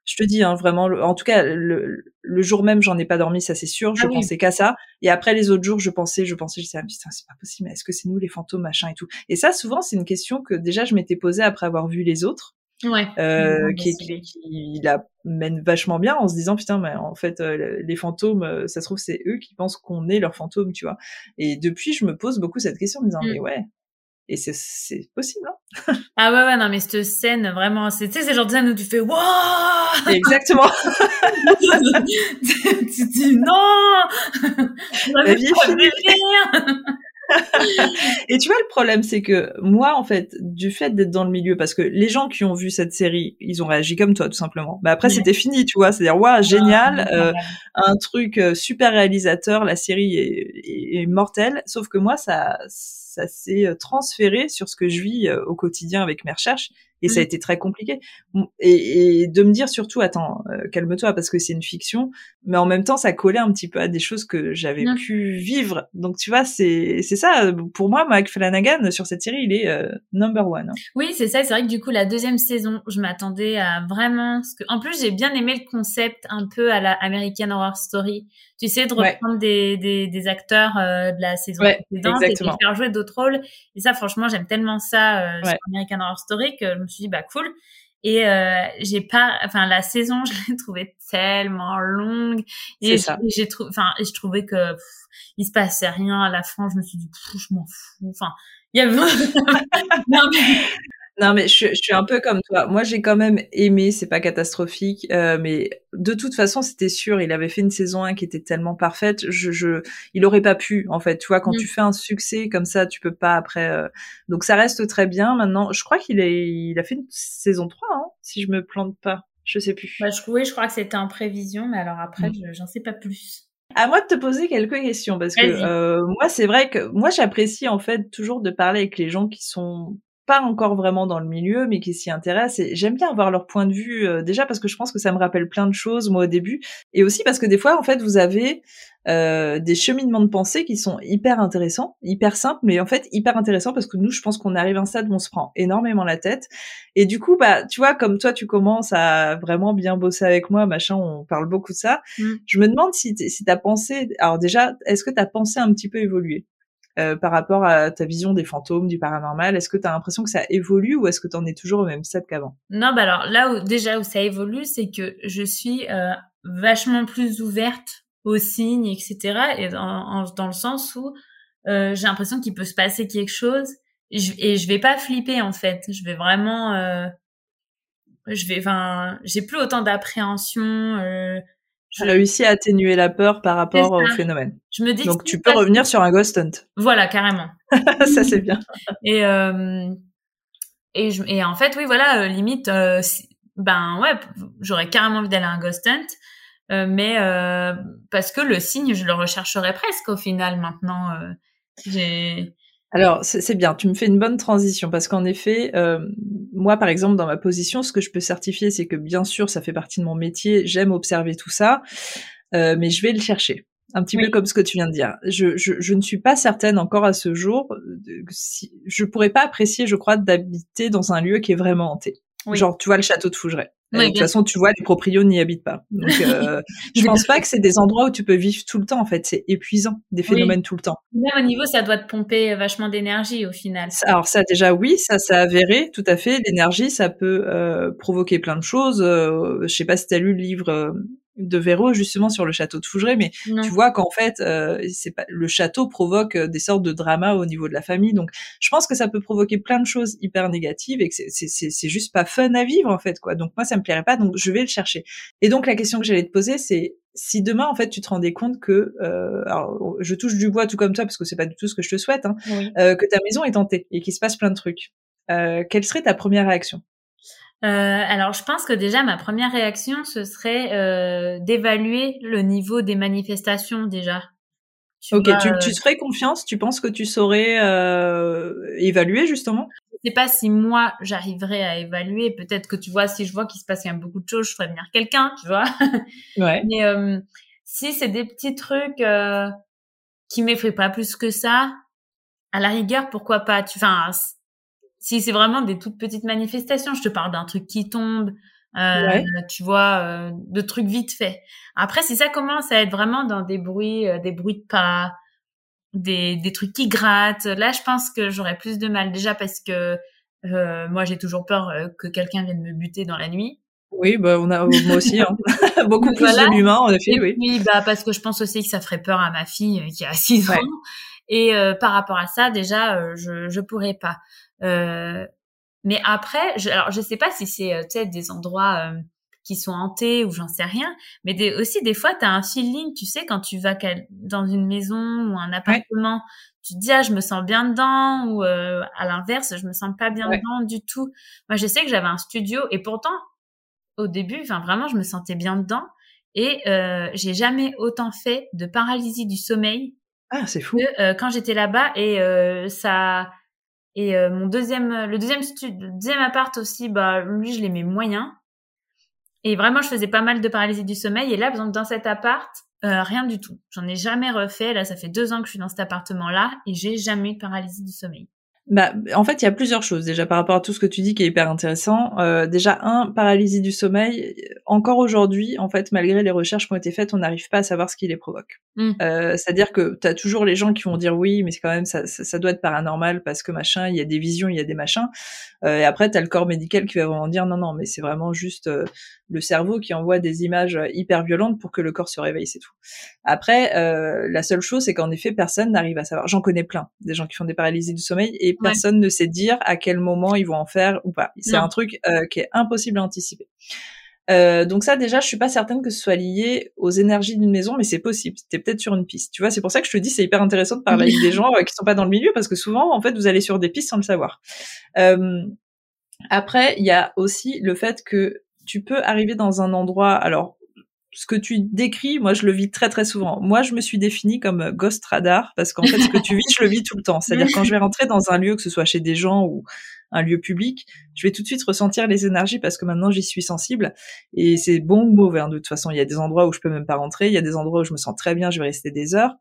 je te dis, hein, vraiment, en tout cas, le, le jour même, j'en ai pas dormi, ça c'est sûr. Je ah pensais qu'à ça. Et après les autres jours, je pensais, je pensais, je disais, ah, putain, c'est pas possible. Est-ce que c'est nous les fantômes, machin et tout. Et ça, souvent, c'est une question que déjà je m'étais posée après avoir vu les autres. Ouais. Euh, qui, qui, qui, la mène vachement bien en se disant putain mais en fait euh, les fantômes euh, ça se trouve c'est eux qui pensent qu'on est leurs fantômes tu vois. Et depuis je me pose beaucoup cette question en me disant mm. mais ouais. Et c'est c'est possible hein. <laughs> Ah ouais ouais non mais cette scène vraiment c'est tu sais c'est genre de scène où tu fais waouh! Exactement. <laughs> Tu dis non! La vie est et tu vois, le problème, c'est que moi, en fait, du fait d'être dans le milieu, parce que les gens qui ont vu cette série, ils ont réagi comme toi, tout simplement. Mais après, c'était fini, tu vois. C'est-à-dire, waouh, génial, euh, un truc euh, super réalisateur, la série est, est, mortelle. Sauf que moi, ça, ça s'est euh, transféré sur ce que je vis au quotidien avec mes recherches et ça a mmh. été très compliqué. Et, et de me dire surtout, attends, euh, calme-toi parce que c'est une fiction, mais en même temps, ça collait un petit peu à des choses que j'avais mmh. pu vivre. Donc tu vois, c'est c'est ça. Pour moi, Mike Flanagan sur cette série, il est euh, number one. Hein. Oui, c'est ça. C'est vrai que du coup, la deuxième saison, je m'attendais à vraiment. Ce que... En plus, j'ai bien aimé le concept un peu à la American Horror Story. Tu sais, de reprendre des, des, des, acteurs euh, de la saison précédente et de faire jouer d'autres rôles. Et ça, franchement, j'aime tellement ça sur American Horror Story que je me suis dit bah cool. Et euh, j'ai pas, enfin la saison, <laughs> je l'ai trouvée tellement longue. Et j'ai trouvé, enfin, je trouvais que il se passait rien à la fin. Je me suis dit, je m'en fous. Enfin, il y avait. <laughs> Non, mais je, je, suis un peu comme toi. Moi, j'ai quand même aimé, c'est pas catastrophique, euh, mais de toute façon, c'était sûr, il avait fait une saison 1 qui était tellement parfaite, je, je, il aurait pas pu, en fait. Tu vois, quand mm. tu fais un succès comme ça, tu peux pas après. Euh... Donc, ça reste très bien. Maintenant, je crois qu'il il a fait une saison 3, hein, si je me plante pas. Je sais plus. Bah, je, oui, je crois que c'était en prévision, mais alors après, mm. j'en sais pas plus. À moi de te poser quelques questions parce que euh, moi c'est vrai que moi j'apprécie en fait toujours de parler avec les gens qui sont pas encore vraiment dans le milieu, mais qui s'y intéressent. Et j'aime bien avoir leur point de vue, euh, déjà parce que je pense que ça me rappelle plein de choses, moi, au début. Et aussi parce que des fois, en fait, vous avez euh, des cheminements de pensée qui sont hyper intéressants, hyper simples, mais en fait, hyper intéressants parce que nous, je pense qu'on arrive à un stade où on se prend énormément la tête. Et du coup, bah, tu vois, comme toi, tu commences à vraiment bien bosser avec moi, machin, on parle beaucoup de ça. Mmh. Je me demande si, si t'as pensé, alors déjà, est-ce que t'as pensé un petit peu évoluer euh, par rapport à ta vision des fantômes, du paranormal Est-ce que tu as l'impression que ça évolue ou est-ce que tu en es toujours au même stade qu'avant? Non, bah alors là où déjà où ça évolue, c'est que je suis euh, vachement plus ouverte aux signes, etc. Et dans, dans le sens où euh, j'ai l'impression qu'il peut se passer quelque chose et je, et je vais pas flipper en fait. Je vais vraiment, euh, je vais, enfin, j'ai plus autant d'appréhension. Je réussis à atténuer la peur par rapport au phénomène. Je me dis donc tu peux revenir sur un ghost hunt. Voilà, carrément. <laughs> ça c'est bien. Et euh, et, je, et en fait oui voilà euh, limite euh, ben ouais j'aurais carrément envie d'aller à un ghost hunt. Mais parce que le signe, je le rechercherais presque au final maintenant. J'ai alors, c'est bien, tu me fais une bonne transition parce qu'en effet, euh, moi, par exemple, dans ma position, ce que je peux certifier, c'est que bien sûr, ça fait partie de mon métier, j'aime observer tout ça, euh, mais je vais le chercher. Un petit peu comme ce que tu viens de dire. Je, je, je, ne suis pas certaine encore à ce jour, de, si, je pourrais pas apprécier, je crois, d'habiter dans un lieu qui est vraiment hanté. Genre, tu vois, le château de Fougeray. Euh, de toute façon, tu vois, les proprios n'y habitent pas. Donc, <laughs> euh, je pense pas que c'est des endroits où tu peux vivre tout le temps. En fait, c'est épuisant, des phénomènes tout le temps. Même au niveau, ça doit te pomper vachement d'énergie au final. Alors ça, déjà, oui, ça, ça a avéré, tout à fait. L'énergie, ça peut euh, provoquer plein de choses. Euh, je sais pas si tu as lu le livre euh, de Véro justement sur le château de Fougeray, mais tu vois qu'en fait, euh, c'est pas le château provoque euh, des sortes de dramas au niveau de la famille. Donc, je pense que ça peut provoquer plein de choses hyper négatives et que c'est juste pas fun à vivre en fait quoi. Donc moi, ça me plairait pas, donc je vais le chercher. Et donc la question que j'allais te poser, c'est si demain en fait tu te rendais compte que, euh, alors je touche du bois tout comme toi parce que c'est pas du tout ce que je te souhaite, hein, euh, que ta maison est tentée et qu'il se passe plein de trucs. Euh, quelle serait ta première réaction? Euh, alors, je pense que déjà ma première réaction ce serait euh, d'évaluer le niveau des manifestations déjà. Tu ok, tu, tu, te ferais confiance? Tu penses que tu saurais euh, évaluer justement? Je sais pas si moi j'arriverais à évaluer. Peut-être que tu vois, si je vois qu'il se passe y a beaucoup de choses, je ferais venir quelqu'un, tu vois? <laughs> Ouais. Mais euh, si c'est des petits trucs euh, qui m'effraient pas plus que ça, à la rigueur, pourquoi pas? Tu, enfin, si c'est vraiment des toutes petites manifestations, je te parle d'un truc qui tombe, euh, tu vois, euh, de trucs vite faits. Après, si ça commence à être vraiment dans des bruits, euh, des bruits de pas, des, des trucs qui grattent, là, je pense que j'aurais plus de mal. Déjà parce que euh, moi, j'ai toujours peur que quelqu'un vienne me buter dans la nuit. Oui, bah on a moi aussi hein. <laughs> <laughs> beaucoup plus de l'humain en effet. Et oui. bah parce que je pense aussi que ça ferait peur à ma fille qui a 6 ans. Et par rapport à ça, déjà, je je pourrais pas. Euh, mais après, je, alors je sais pas si c'est euh, peut-être des endroits euh, qui sont hantés ou j'en sais rien, mais des, aussi des fois tu as un feeling, tu sais, quand tu vas dans une maison ou un appartement, tu te dis ah je me sens bien dedans ou à l'inverse je me sens pas bien dedans du tout. Moi je sais que j'avais un studio et pourtant au début, enfin vraiment je me sentais bien dedans et euh, j'ai jamais autant fait de paralysie du sommeil. Ah c'est fou. Que, quand j'étais là-bas et ça et euh, mon deuxième, le deuxième deuxième appart aussi, bah lui je l'aimais moyen. Et vraiment je faisais pas mal de paralysie du sommeil. Et là, dans cet appart, euh, rien du tout. J'en ai jamais refait. Là, ça fait deux ans que je suis dans cet appartement-là et j'ai jamais eu de paralysie du sommeil. Bah, en fait, il y a plusieurs choses déjà par rapport à tout ce que tu dis qui est hyper intéressant. Euh, déjà, un, paralysie du sommeil. Encore aujourd'hui, en fait, malgré les recherches qui ont été faites, on n'arrive pas à savoir ce qui les provoque. Mmh. Euh, C'est-à-dire que tu as toujours les gens qui vont dire oui, mais c'est quand même ça, ça, ça, doit être paranormal parce que machin, il y a des visions, il y a des machins. Euh, et après, tu as le corps médical qui va vraiment dire non, non, mais c'est vraiment juste euh, le cerveau qui envoie des images hyper violentes pour que le corps se réveille, c'est tout. Après, euh, la seule chose, c'est qu'en effet, personne n'arrive à savoir. J'en connais plein, des gens qui font des paralysies du sommeil et personne ne sait dire à quel moment ils vont en faire ou pas. C'est un truc euh, qui est impossible à anticiper. Euh, donc ça déjà, je suis pas certaine que ce soit lié aux énergies d'une maison, mais c'est possible. T'es peut-être sur une piste. Tu vois, c'est pour ça que je te dis c'est hyper intéressant de parler avec des <laughs> gens euh, qui sont pas dans le milieu parce que souvent en fait vous allez sur des pistes sans le savoir. Euh, après, il y a aussi le fait que tu peux arriver dans un endroit. Alors, ce que tu décris, moi, je le vis très très souvent. Moi, je me suis définie comme euh, ghost radar parce qu'en fait, ce que tu vis, je le vis tout le temps. C'est-à-dire quand je vais rentrer dans un lieu, que ce soit chez des gens ou un lieu public, je vais tout de suite ressentir les énergies parce que maintenant j'y suis sensible et c'est bon ou mauvais. hein. De toute façon, il y a des endroits où je peux même pas rentrer, il y a des endroits où je me sens très bien, je vais rester des heures.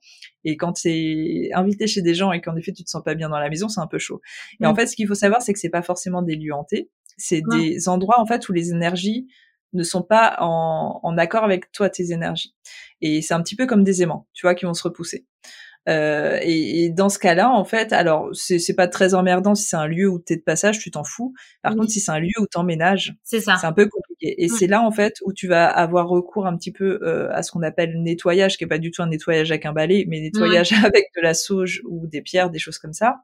Et quand c'est invité chez des gens et qu'en effet tu te sens pas bien dans la maison, c'est un peu chaud. Et en Mm. fait, ce qu'il faut savoir, c'est que c'est pas forcément des lieux hantés, c'est Ouais. des endroits en fait où les énergies ne sont pas en, en accord avec toi, tes énergies. Et c'est un petit peu comme des aimants, tu vois, qui vont se repousser. Euh, et, et dans ce cas-là, en fait, alors c'est pas très emmerdant si c'est un lieu où t'es de passage, tu t'en fous. Par Oui. contre, si c'est un lieu où t'emménages, C'est ça. c'est un peu compliqué. Et Mm. c'est là, en fait, où tu vas avoir recours un petit peu euh, à ce qu'on appelle le nettoyage, qui est pas du tout un nettoyage avec un balai, mais nettoyage <laughs> avec de la sauge ou des pierres, des choses comme ça,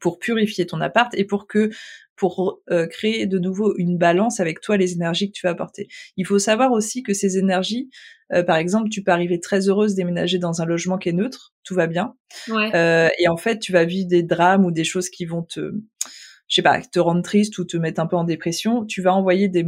pour purifier ton appart et pour que pour euh, créer de nouveau une balance avec toi les énergies que tu vas apporter. Il faut savoir aussi que ces énergies, euh, par exemple, tu peux arriver très heureuse déménager dans un logement qui est neutre, tout va bien, Ouais. euh, et en fait, tu vas vivre des drames ou des choses qui vont te, je sais pas, te rendre triste ou te mettre un peu en dépression. Tu vas envoyer des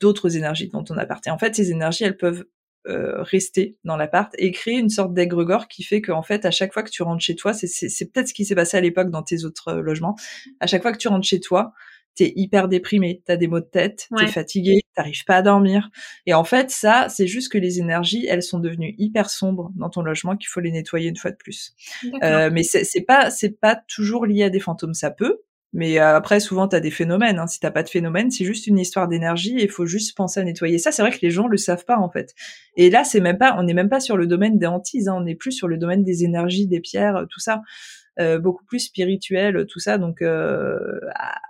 d'autres énergies dans ton appart. Et en fait, ces énergies, elles peuvent euh, rester dans l'appart et créer une sorte d'égrégore qui fait qu'en fait, à chaque fois que tu rentres chez toi, c'est peut-être ce qui s'est passé à l'époque dans tes autres euh, logements. À chaque fois que tu rentres chez toi, t'es hyper déprimé, t'as des maux de tête, Ouais. t'es fatigué, t'arrives pas à dormir. Et en fait, ça, c'est juste que les énergies, elles sont devenues hyper sombres dans ton logement qu'il faut les nettoyer une fois de plus. Euh, mais c'est c'est pas c'est pas toujours lié à des fantômes, ça peut. Mais euh, après, souvent, t'as des phénomènes. Hein. Si t'as pas de phénomène, c'est juste une histoire d'énergie et il faut juste penser à nettoyer. Ça, c'est vrai que les gens le savent pas en fait. Et là, c'est même pas, on n'est même pas sur le domaine des hantises. Hein. On est plus sur le domaine des énergies, des pierres, tout ça. Euh, beaucoup plus spirituel, tout ça, donc euh,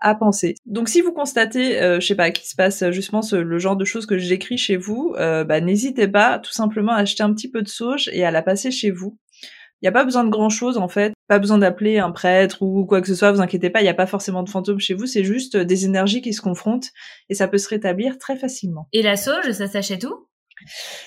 à, penser. Donc si vous constatez, euh, je sais pas, qu'il se passe justement le genre de choses que j'écris chez vous, bah, n'hésitez pas tout simplement à acheter un petit peu de sauge et à la passer chez vous. Il n'y a pas besoin de grand chose en fait, pas besoin d'appeler un prêtre ou quoi que ce soit, vous inquiétez pas, il n'y a pas forcément de fantômes chez vous, c'est juste des énergies qui se confrontent et ça peut se rétablir très facilement. Et la sauge, ça s'achète où?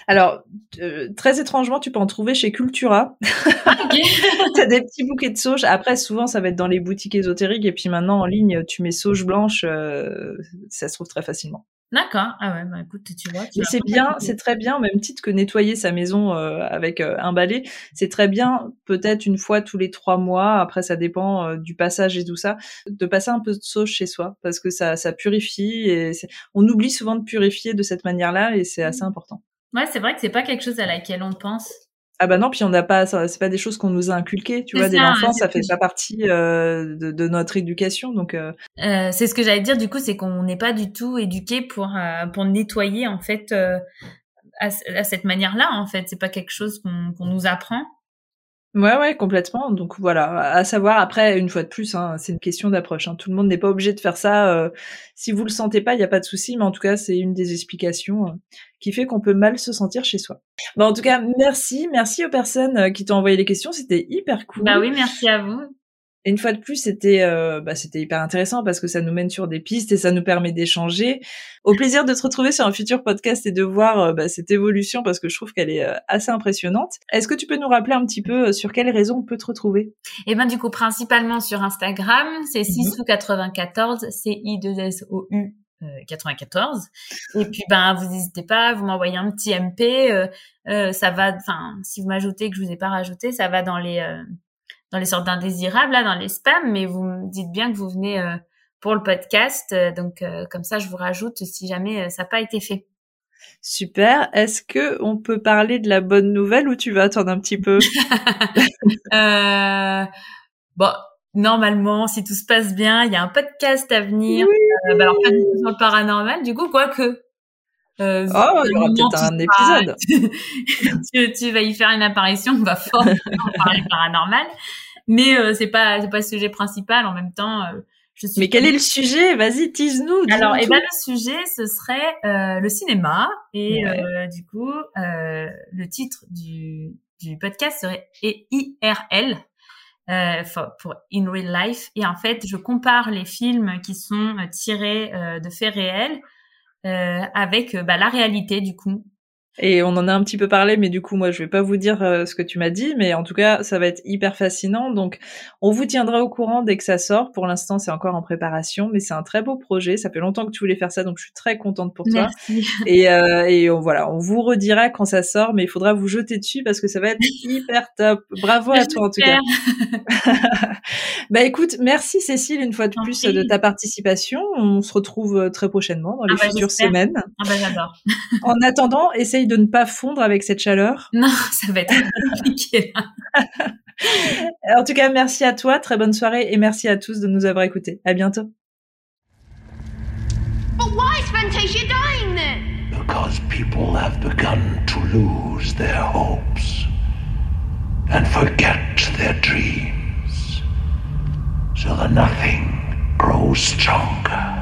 Alors, euh, très étrangement, tu peux en trouver chez Cultura. <laughs> T'as des petits bouquets de sauge. Après, souvent, ça va être dans les boutiques ésotériques et puis maintenant en ligne, tu mets sauge blanche, euh, ça se trouve très facilement. D'accord. Ah ouais, bah écoute, tu vois. tu c'est bien, c'est très bien, au même titre que nettoyer sa maison euh, avec euh, un balai, c'est très bien, peut-être une fois tous les trois mois, après ça dépend euh, du passage et tout ça, de passer un peu de sauge chez soi, parce que ça, ça purifie, et c'est- on oublie souvent de purifier de cette manière-là, et c'est assez important. Ouais, c'est vrai que c'est pas quelque chose à laquelle on pense. Ah bah non, puis on n'a pas, c'est pas des choses qu'on nous a inculquées, tu vois, dès l'enfance, ça fait pas partie euh, de, de notre éducation, donc euh, Euh, c'est ce que j'allais dire. Du coup, c'est qu'on n'est pas du tout éduqué pour euh, pour nettoyer en fait euh, à, à cette manière-là. En fait, c'est pas quelque chose qu'on qu'on nous apprend. Ouais, ouais, complètement. Donc voilà, à savoir après, une fois de plus, hein, c'est une question d'approche. hein. Tout le monde n'est pas obligé de faire ça. euh, si vous le sentez pas, il n'y a pas de souci, mais en tout cas, c'est une des explications euh, qui fait qu'on peut mal se sentir chez soi. Bon, en tout cas, merci, merci aux personnes euh, qui t'ont envoyé les questions. C'était hyper cool. Bah oui, merci à vous. Et une fois de plus, c'était euh, bah, c'était hyper intéressant parce que ça nous mène sur des pistes et ça nous permet d'échanger. Au plaisir de te retrouver sur un futur podcast et de voir euh, bah, cette évolution parce que je trouve qu'elle est euh, assez impressionnante. Est-ce que tu peux nous rappeler un petit peu sur quelles raisons on peut te retrouver? Et ben du coup, principalement sur Instagram, c'est Mhm. sisou94, c i 2 s o u 94. Et puis ben vous n'hésitez pas, vous m'envoyez un petit MP. ça va, enfin si vous m'ajoutez que je vous ai pas rajouté, ça va dans les euh, dans les sortes d'indésirables là, dans les spams. Mais vous me dites bien que vous venez euh, pour le podcast, euh, donc euh, comme ça je vous rajoute si jamais ça n'a pas été fait. Super. Est-ce que on peut parler de la bonne nouvelle ou tu vas attendre un petit peu? <laughs> <laughs> Bon, normalement, si tout se passe bien, il y a un podcast à venir. Bah alors pas du tout sur le paranormal, du coup, quoique. Euh, Oh, il y aura peut-être un épisode. <laughs> tu, tu vas y faire une apparition, on va forcément parler <laughs> paranormal. Mais euh, c'est pas c'est pas le sujet principal. En même temps, euh, je suis. Mais quel est le sujet? Vas-y, tease-nous. Alors, eh tout. ben, le sujet, ce serait euh, le cinéma. Et Ouais. du coup, le titre du, du podcast serait IRL. euh, pour In Real Life. Et en fait, je compare les films qui sont tirés de faits réels avec bah, la réalité du coup. Et on en a un petit peu parlé, mais du coup, moi, je vais pas vous dire euh, ce que tu m'as dit, mais en tout cas, ça va être hyper fascinant. Donc, on vous tiendra au courant dès que ça sort. Pour l'instant, c'est encore en préparation, mais c'est un très beau projet. Ça fait longtemps que tu voulais faire ça, donc je suis très contente pour toi. <laughs> Et, euh, et on, voilà, on vous redira quand ça sort, mais il faudra vous jeter dessus parce que ça va être hyper top. Bravo à toi en tout cas. <laughs> bah écoute, merci Cécile une fois de plus de ta participation. On se retrouve euh, très prochainement dans les ah bah, futures semaines. Ah bah j'adore. en attendant, essaye de ne pas fondre avec cette chaleur? Non, ça va être compliqué. <laughs> en tout cas, merci à toi, très bonne soirée et merci à tous de nous avoir écoutés. À bientôt. But why is Fantasia dying then? Because people have begun to lose their hopes and forget their dreams. So the nothing grows stronger.